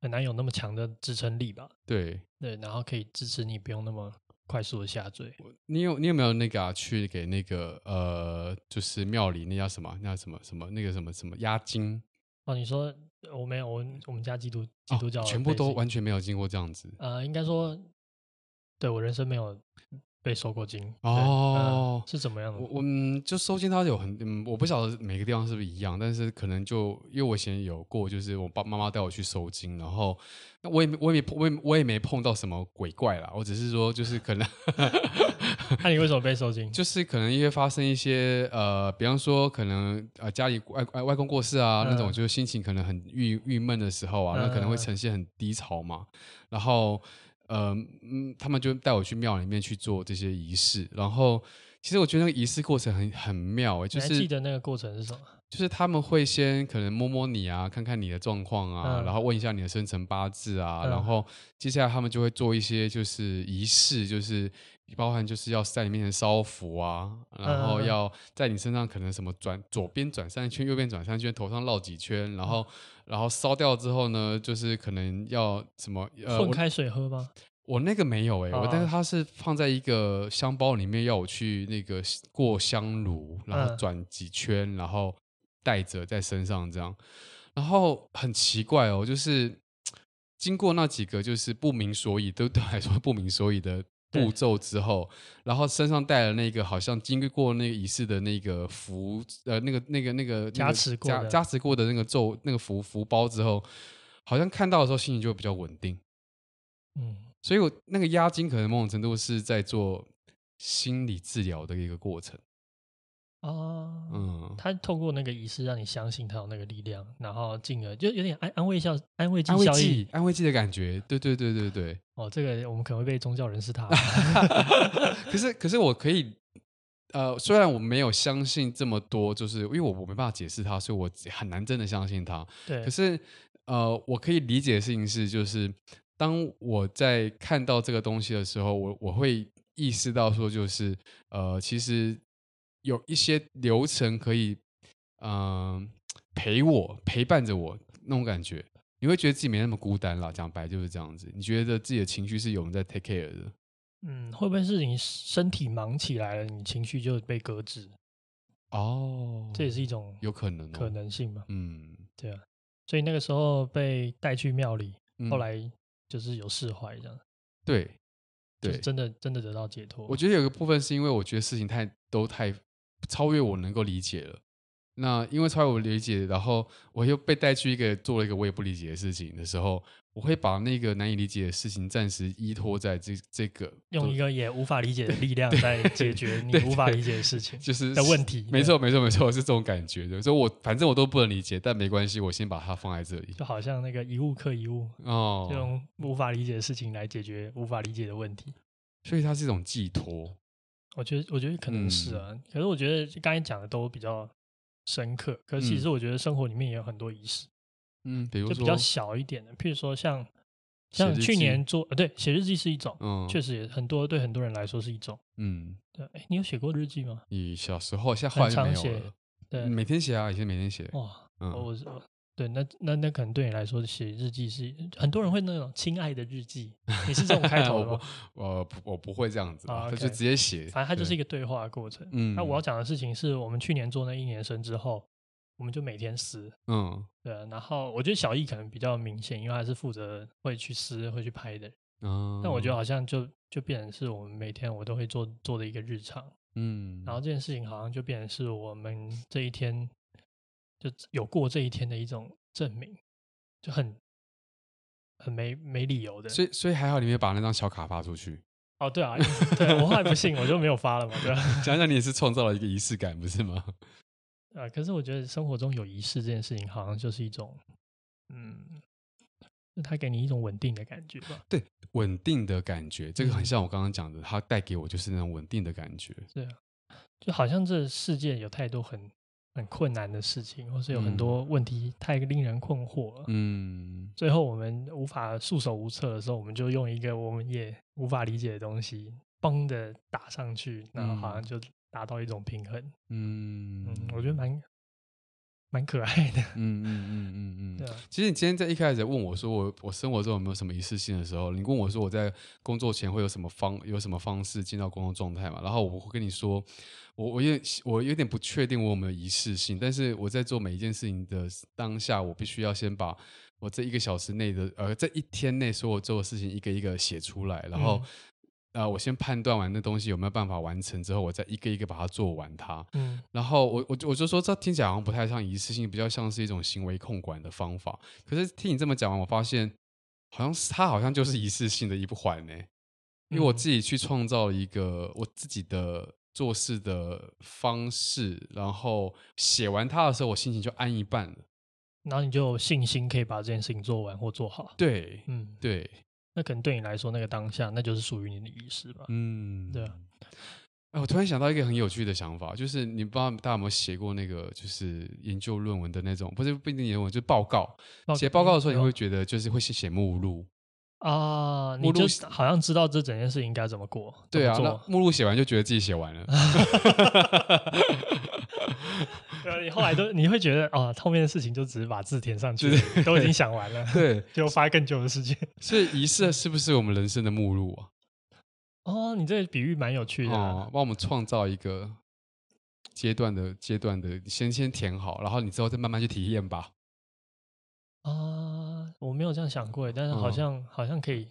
很难有那么强的支撑力吧？对。对，然后可以支持你不用那么快速的下坠。你有你有没有那个啊？去给那个呃，就是庙里那叫什么？那叫什么什么那个什么什么押金？哦，你说我没有，我我们家基督基督教、哦、全部都完全没有经过这样子。呃，应该说，对我人生没有。被收过金哦、嗯，是怎么样的？我我嗯，就收金，它有很嗯，我不晓得每个地方是不是一样，但是可能就因为我以前有过，就是我爸妈妈带我去收金，然后那我也我也没我也我也没碰到什么鬼怪啦，我只是说就是可能。那你为什么被收金？就是可能因为发生一些呃，比方说可能呃家里外外外公过世啊、嗯，那种就是心情可能很郁郁闷的时候啊、嗯，那可能会呈现很低潮嘛，然后。呃嗯，他们就带我去庙里面去做这些仪式，然后其实我觉得那个仪式过程很很妙哎、欸，就是记得那个过程是什么？就是他们会先可能摸摸你啊，看看你的状况啊、嗯，然后问一下你的生辰八字啊、嗯，然后接下来他们就会做一些就是仪式，就是包含就是要在你面前烧符啊，然后要在你身上可能什么转左边转三圈，右边转三圈，头上绕几圈，然后。然后烧掉之后呢，就是可能要什么呃，混开水喝吗？我，那个没有诶、欸，我但是它是放在一个香包里面，要我去那个过香炉，然后转几圈，然后带着在身上这样。然后很奇怪哦，就是经过那几个就是不明所以，都对我来说不明所以的。步骤之后，然后身上带了那个好像经历过那个仪式的那个符，呃，那个那个那个加持过加加持过的那个咒那个符符包之后，好像看到的时候心情就会比较稳定。嗯，所以我那个押金可能某种程度是在做心理治疗的一个过程。哦，嗯，他透过那个仪式让你相信他有那个力量，然后进而就有点安安慰效安慰剂效应，安慰剂的感觉，对对对对对。哦，这个我们可能会被宗教人士他。可是可是我可以，呃，虽然我没有相信这么多，就是因为我我没办法解释他，所以我很难真的相信他。对。可是呃，我可以理解的事情是，就是当我在看到这个东西的时候，我我会意识到说，就是呃，其实。有一些流程可以，嗯、呃，陪我陪伴着我那种感觉，你会觉得自己没那么孤单啦。讲白就是这样子，你觉得自己的情绪是有人在 take care 的。嗯，会不会是你身体忙起来了，你情绪就被搁置？哦，这也是一种有可能可能性嘛。嗯，对啊，所以那个时候被带去庙里，嗯，后来就是有释怀这样。对，对，真的真的得到解脱。我觉得有个部分是因为我觉得事情太都太。超越我能够理解了，那因为超越我理解，然后我又被带去一个做了一个我也不理解的事情的时候，我会把那个难以理解的事情暂时依托在这这个，用一个也无法理解的力量 在解决你无法理解的事情，就是的问题。没错，没错，没错，是这种感觉的。所以我反正我都不能理解，但没关系，我先把它放在这里。就好像那个一物克一物哦，用无法理解的事情来解决无法理解的问题。所以它是一种寄托。我觉得，我觉得可能是啊。嗯、可是我觉得刚才讲的都比较深刻。可是其实我觉得生活里面也有很多仪式。嗯，比如说就比较小一点的，譬如说像。像去年做呃，对，写日记是一种，嗯，确实也很多对很多人来说是一种，嗯，对，哎，你有写过日记吗？你小时候，现在后来就没有了，对，每天写啊，以前每天写，哇，我对，那那那可能对你来说写日记是很多人会那种亲爱的日记，你是这种开头吗？我我不会这样子，他就直接写，反正它就是一个对话的过程。嗯，那我要讲的事情是我们去年做那一年生之后。我们就每天撕，嗯，对，然后我觉得小易可能比较明显，因为他是负责会去撕、会去拍的，嗯，但我觉得好像就就变成是我们每天我都会做做的一个日常，嗯，然后这件事情好像就变成是我们这一天就有过这一天的一种证明，就很很没没理由的，所以所以还好你没有把那张小卡发出去，哦，对啊，对我后来不信，我就没有发了嘛，对吧？想想你也是创造了一个仪式感，不是吗？啊，可是我觉得生活中有仪式这件事情，好像就是一种，嗯，它给你一种稳定的感觉吧？对，稳定的感觉，这个很像我刚刚讲的，它带给我就是那种稳定的感觉。对啊，就好像这世界有太多很很困难的事情，或是有很多问题太令人困惑了。嗯，最后我们无法束手无策的时候，我们就用一个我们也无法理解的东西，嘣的打上去，然后好像就。达到一种平衡，嗯，嗯，我觉得蛮蛮可爱的，嗯嗯嗯嗯嗯，对啊。其实你今天在一开始问我说我我生活中有没有什么仪式性的时候，你问我说我在工作前会有什么方有什么方式进到工作状态嘛？然后我会跟你说，我我有我有点不确定我有没有仪式性，但是我在做每一件事情的当下，我必须要先把我这一个小时内的呃，这一天内所有做的事情一个一个写出来，然后。嗯啊、呃，我先判断完那东西有没有办法完成之后，我再一个一个把它做完它。嗯，然后我我我就说，这听起来好像不太像一次性，比较像是一种行为控管的方法。可是听你这么讲完，我发现好像是它好像就是一次性的一环呢。因为我自己去创造一个我自己的做事的方式，然后写完它的时候，我心情就安一半了。然后你就有信心可以把这件事情做完或做好。对，嗯，对。那可能对你来说，那个当下，那就是属于你的仪式吧。嗯，对啊。哎，我突然想到一个很有趣的想法，就是你不知道大家有没有写过那个，就是研究论文的那种，不是不一定研究论文，就是报告。写报告的时候，你会觉得就是会写写目录啊，你就好像知道这整件事应该怎么过。对啊，那目录写完就觉得自己写完了。对啊，你后来都你会觉得啊，后面的事情就只是把字填上去，都已经想完了，对，就发更久的时间。所以仪式是不是我们人生的目录啊？哦，你这个比喻蛮有趣的，哦，帮我们创造一个阶段的阶段的，先先填好，然后你之后再慢慢去体验吧。啊，我没有这样想过，但是好像好像可以，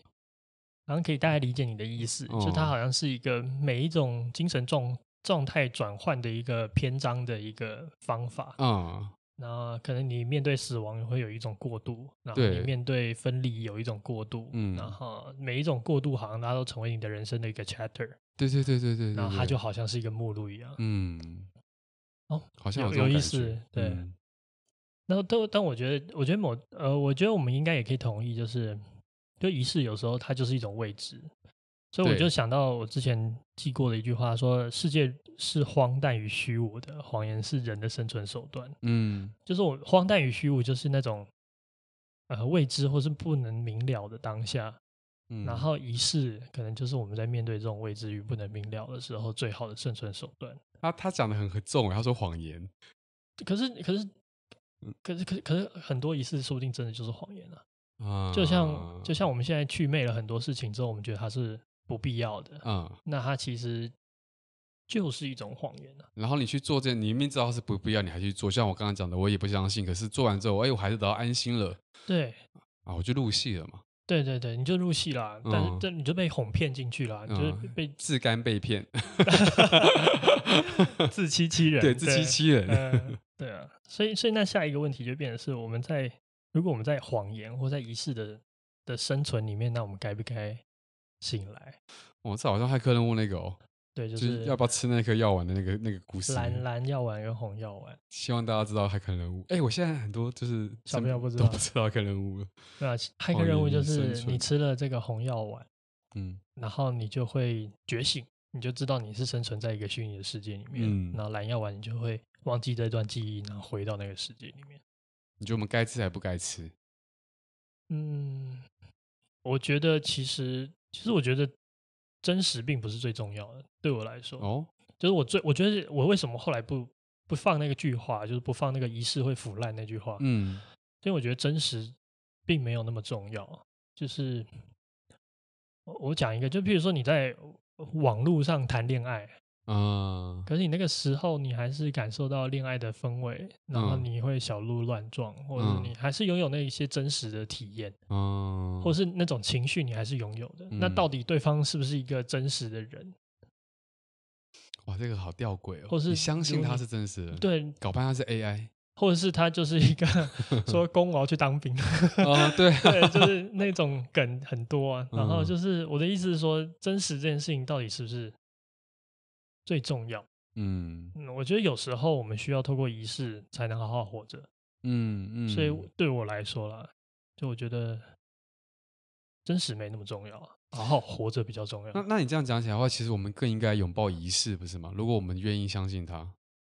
好像可以大概理解你的意思，就它好像是一个每一种精神状。状态转换的一个篇章的一个方法，嗯，然后可能你面对死亡会有一种过渡，然后你面对分离有一种过渡，嗯，然后每一种过渡好像它都成为你的人生的一个 chapter，对对对对对，然后它就好像是一个目录一样，嗯，哦，好像有，有意思，对，然后都但我觉得，我觉得某呃，我觉得我们应该也可以同意，就是就仪式有时候它就是一种未知。所以我就想到我之前记过的一句话，说世界是荒诞与虚无的，谎言是人的生存手段。嗯，就是我荒诞与虚无，就是那种呃未知或是不能明了的当下。嗯，然后仪式可能就是我们在面对这种未知与不能明了的时候最好的生存手段。他他讲的很很重，他说谎言。可是可是可是可是可是很多仪式说不定真的就是谎言啊。啊，就像就像我们现在祛魅了很多事情之后，我们觉得它是。不必要的，嗯，那它其实就是一种谎言了。然后你去做这，你明明知道是不必要，你还去做。像我刚刚讲的，我也不相信。可是做完之后，哎，我还是得到安心了。对，啊，我就入戏了嘛。对对对，你就入戏了，但是这你就被哄骗进去了，你就被自甘被骗，自欺欺人，对，自欺欺人。对啊，所以所以那下一个问题就变成是我们在如果我们在谎言或在仪式的的生存里面，那我们该不该醒来？哦，这好像骇客任务那个哦，对，就就是要不要吃那颗药丸的那个那个故事。蓝蓝药丸跟红药丸，希望大家知道骇客任务。哎，我现在很多就是小朋友不知道，都不知道骇客任务了。对啊，骇客任务就是你吃了这个红药丸，嗯，然后你就会觉醒，你就知道你是生存在一个虚拟的世界里面。嗯，然后蓝药丸你就会忘记这段记忆，然后回到那个世界里面。你觉得我们该吃还不该吃？嗯，我觉得其实，其实我觉得真实并不是最重要的。对我来说，哦，就是我最，我觉得我为什么后来不不放那个句话，就是不放那个仪式会腐烂那句话。嗯，因为我觉得真实并没有那么重要。就是我我讲一个，就比如说你在网络上谈恋爱。嗯，可是你那个时候，你还是感受到恋爱的氛围，然后你会小鹿乱撞，嗯、或者你还是拥有那一些真实的体验，嗯，或是那种情绪，你还是拥有的。嗯、那到底对方是不是一个真实的人？哇，这个好吊诡哦！或是你相信他是真实的？对，搞半天他是 AI，或者是他就是一个 说公我要去当兵哦，对对，就是那种梗很多啊。然后就是我的意思是说，真实这件事情到底是不是？最重要，嗯，我觉得有时候我们需要透过仪式才能好好活着，嗯嗯，所以对我来说啦，就我觉得真实没那么重要，好好活着比较重要。那那你这样讲起来的话，其实我们更应该拥抱仪式，不是吗？如果我们愿意相信它，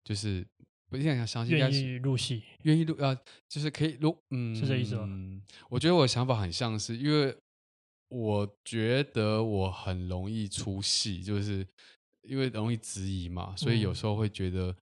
就是不一定要相信，愿意入戏，愿意入啊，就是可以入，嗯，是这意思吗？嗯，我觉得我的想法很像是，因为我觉得我很容易出戏，就是。因为容易质疑嘛，所以有时候会觉得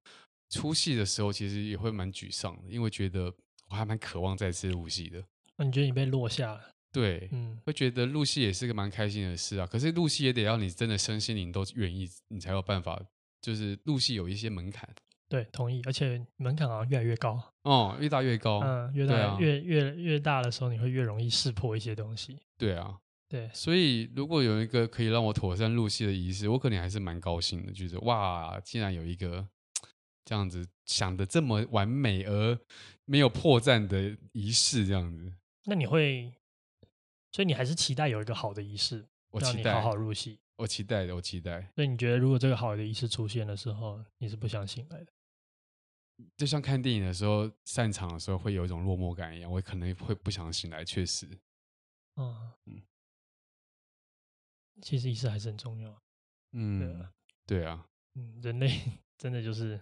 出戏的时候，其实也会蛮沮丧的，因为觉得我还蛮渴望再次入戏的。那你觉得你被落下了？对，嗯，会觉得入戏也是个蛮开心的事啊。可是入戏也得要你真的身心灵都愿意，你才有办法。就是入戏有一些门槛。对，同意，而且门槛好像越来越高。哦，越大越高。嗯，越大、啊、越越越大的时候，你会越容易识破一些东西。对啊。对，所以如果有一个可以让我妥善入戏的仪式，我可能还是蛮高兴的，就是哇，竟然有一个这样子想的这么完美而没有破绽的仪式，这样子。那你会，所以你还是期待有一个好的仪式，我期待好好入戏。我期待的，我期待。所以你觉得，如果这个好的仪式出现的时候，你是不想醒来的？就像看电影的时候，散场的时候会有一种落寞感一样，我可能会不想醒来。确实，嗯嗯。其实意识还是很重要，嗯，对啊，嗯，人类 真的就是，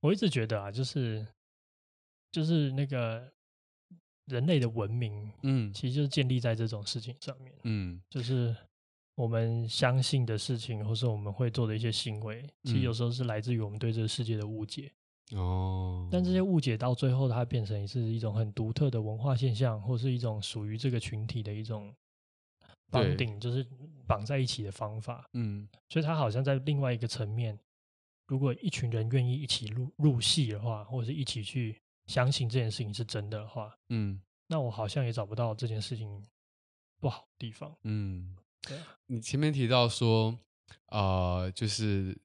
我一直觉得啊，就是就是那个人类的文明，嗯，其实就是建立在这种事情上面，嗯，就是我们相信的事情，或是我们会做的一些行为，其实有时候是来自于我们对这个世界的误解，哦，但这些。误解到最后，它变成是一种很独特的文化现象，或是一种属于这个群体的一种。绑定就是绑在一起的方法，嗯，所以他好像在另外一个层面，如果一群人愿意一起入入戏的话，或者是一起去相信这件事情是真的的话，嗯，那我好像也找不到这件事情不好的地方，嗯，对。你前面提到说，呃，就是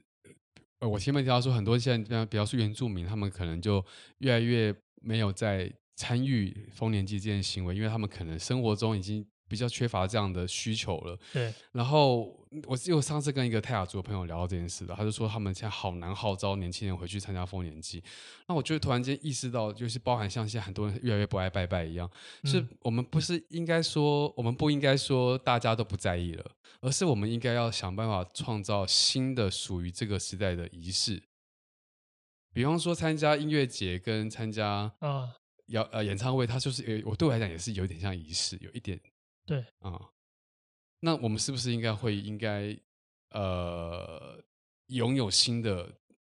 呃，我前面提到说，很多现在比方说原住民，他们可能就越来越没有在参与丰年祭这件行为，因为他们可能生活中已经。比较缺乏这样的需求了。对。然后我只有上次跟一个泰雅族的朋友聊到这件事的，他就说他们现在好难号召年轻人回去参加丰年祭。那我就突然间意识到，就是包含像现在很多人越来越不爱拜拜一样，是我们不是应该说，我们不应该说大家都不在意了，而是我们应该要想办法创造新的属于这个时代的仪式。比方说参加音乐节跟参加啊演呃演唱会，它就是我对我来讲也是有点像仪式，有一点。对啊、嗯，那我们是不是应该会应该呃拥有新的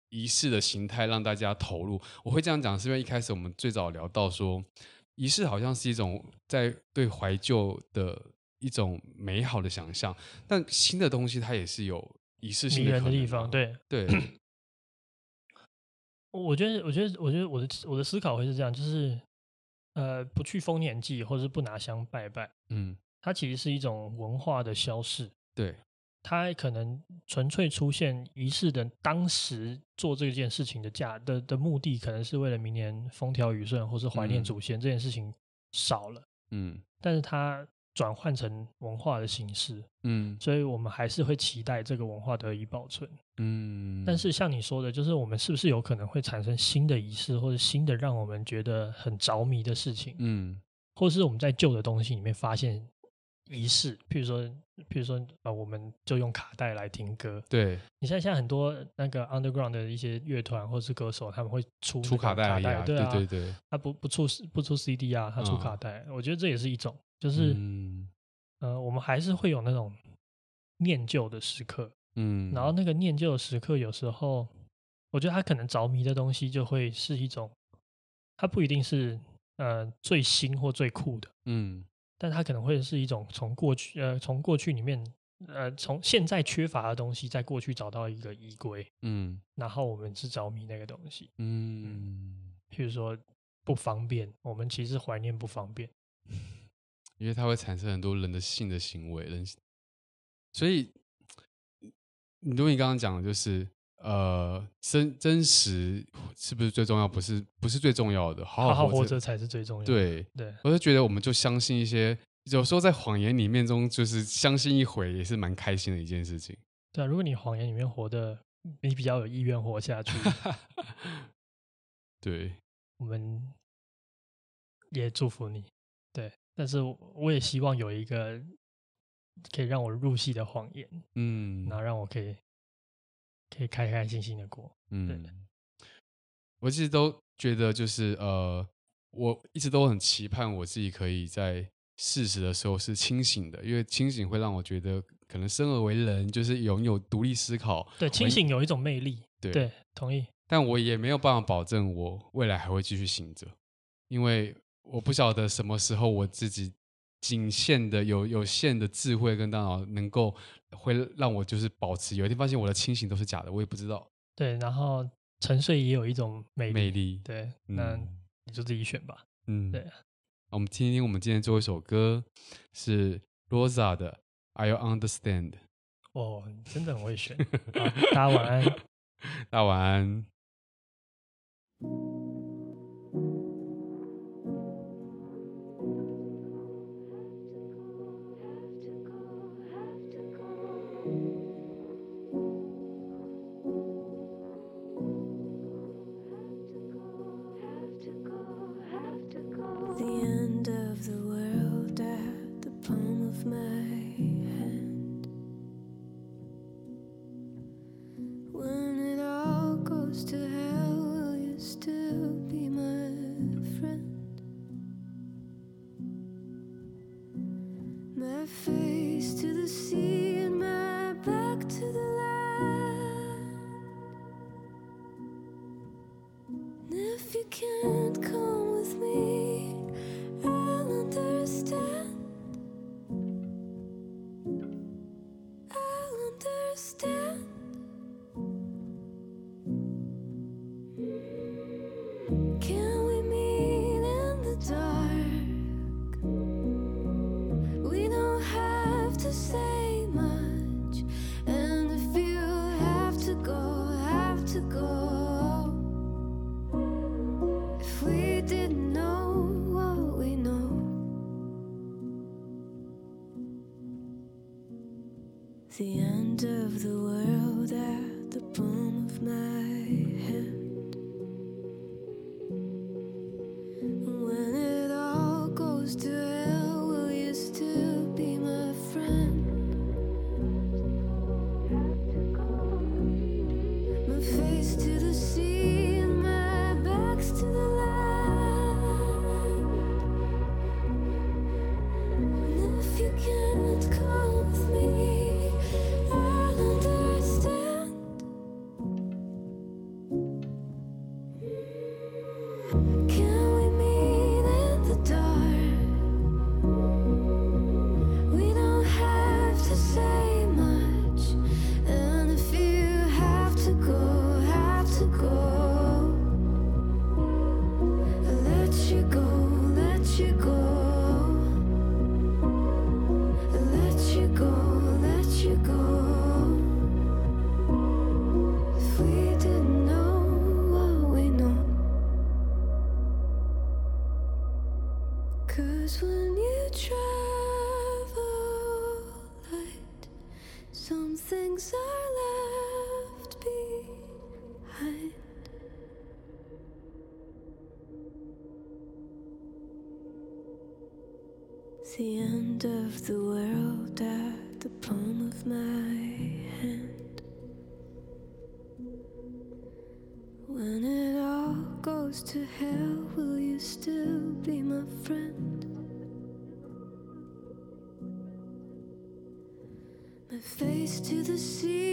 仪式的形态，让大家投入？我会这样讲，是因为一开始我们最早聊到说，仪式好像是一种在对怀旧的一种美好的想象，但新的东西它也是有仪式性的，的地方。对对，我觉得，我觉得，我觉得我的我的思考会是这样，就是呃，不去丰年祭，或者是不拿香拜拜，嗯。它其实是一种文化的消逝，对，它可能纯粹出现仪式的当时做这件事情的价的的目的，可能是为了明年风调雨顺，或是怀念祖先，嗯、这件事情少了，嗯，但是它转换成文化的形式，嗯，所以我们还是会期待这个文化得以保存，嗯。但是像你说的，就是我们是不是有可能会产生新的仪式，或者新的让我们觉得很着迷的事情，嗯，或是我们在旧的东西里面发现仪式，譬如说，譬如说，啊、呃，我们就用卡带来听歌。对，你像现在很多那个 underground 的一些乐团或是歌手，他们会出出卡带，对啊，对对。对，他不不出不出 CD 啊，他出卡带，嗯、我觉得这也是一种，就是，嗯、呃，我们还是会有那种念旧的时刻，嗯，然后。那个念旧的时刻，有时候我觉得他可能着迷的东西就会是一种，他不一定是呃最新或最酷的，嗯。但它可能会是一种从过去呃，从过去里面呃，从现在缺乏的东西，在过去找到一个依归，嗯，然后我们是着迷那个东西，嗯，譬如说不方便，我们其实怀念不方便，因为它会产生很多人的性的行为，人，所以，如果你刚刚讲的就是。呃，真真实是不是最重要？不是，不是最重要的，好好活着才是最重要的。对对，我就觉得我们就相信一些，有时候在谎言里面中，就是相信一回也是蛮开心的一件事情。对啊，如果你谎言里面活的，你比较有意愿活下去。对，我们也祝福你。对，但是我也希望有一个可以让我入戏的谎言，嗯，然后让我可以。可以开开心心的过，嗯，我一直都觉得就是呃，我一直都很期盼我自己可以在适时的时候是清醒的，因为清醒会让我觉得可能生而为人就是拥有独立思考，对，清醒有一种魅力，对，对，同意，但我也没有办法保证我未来还会继续醒着，因为我不晓得什么时候我自己。仅限的有有限的智慧跟大脑，能够会让我就是保持。有一天发现我的清醒都是假的，我也不知道。对，然后沉睡也有一种魅力。魅力，对，那你就自己选吧。嗯，对。我们听听我们今天最后一首歌是 Rosa 的《I Understand》。哦，真的很会选。大家晚安。大家晚安。To the sea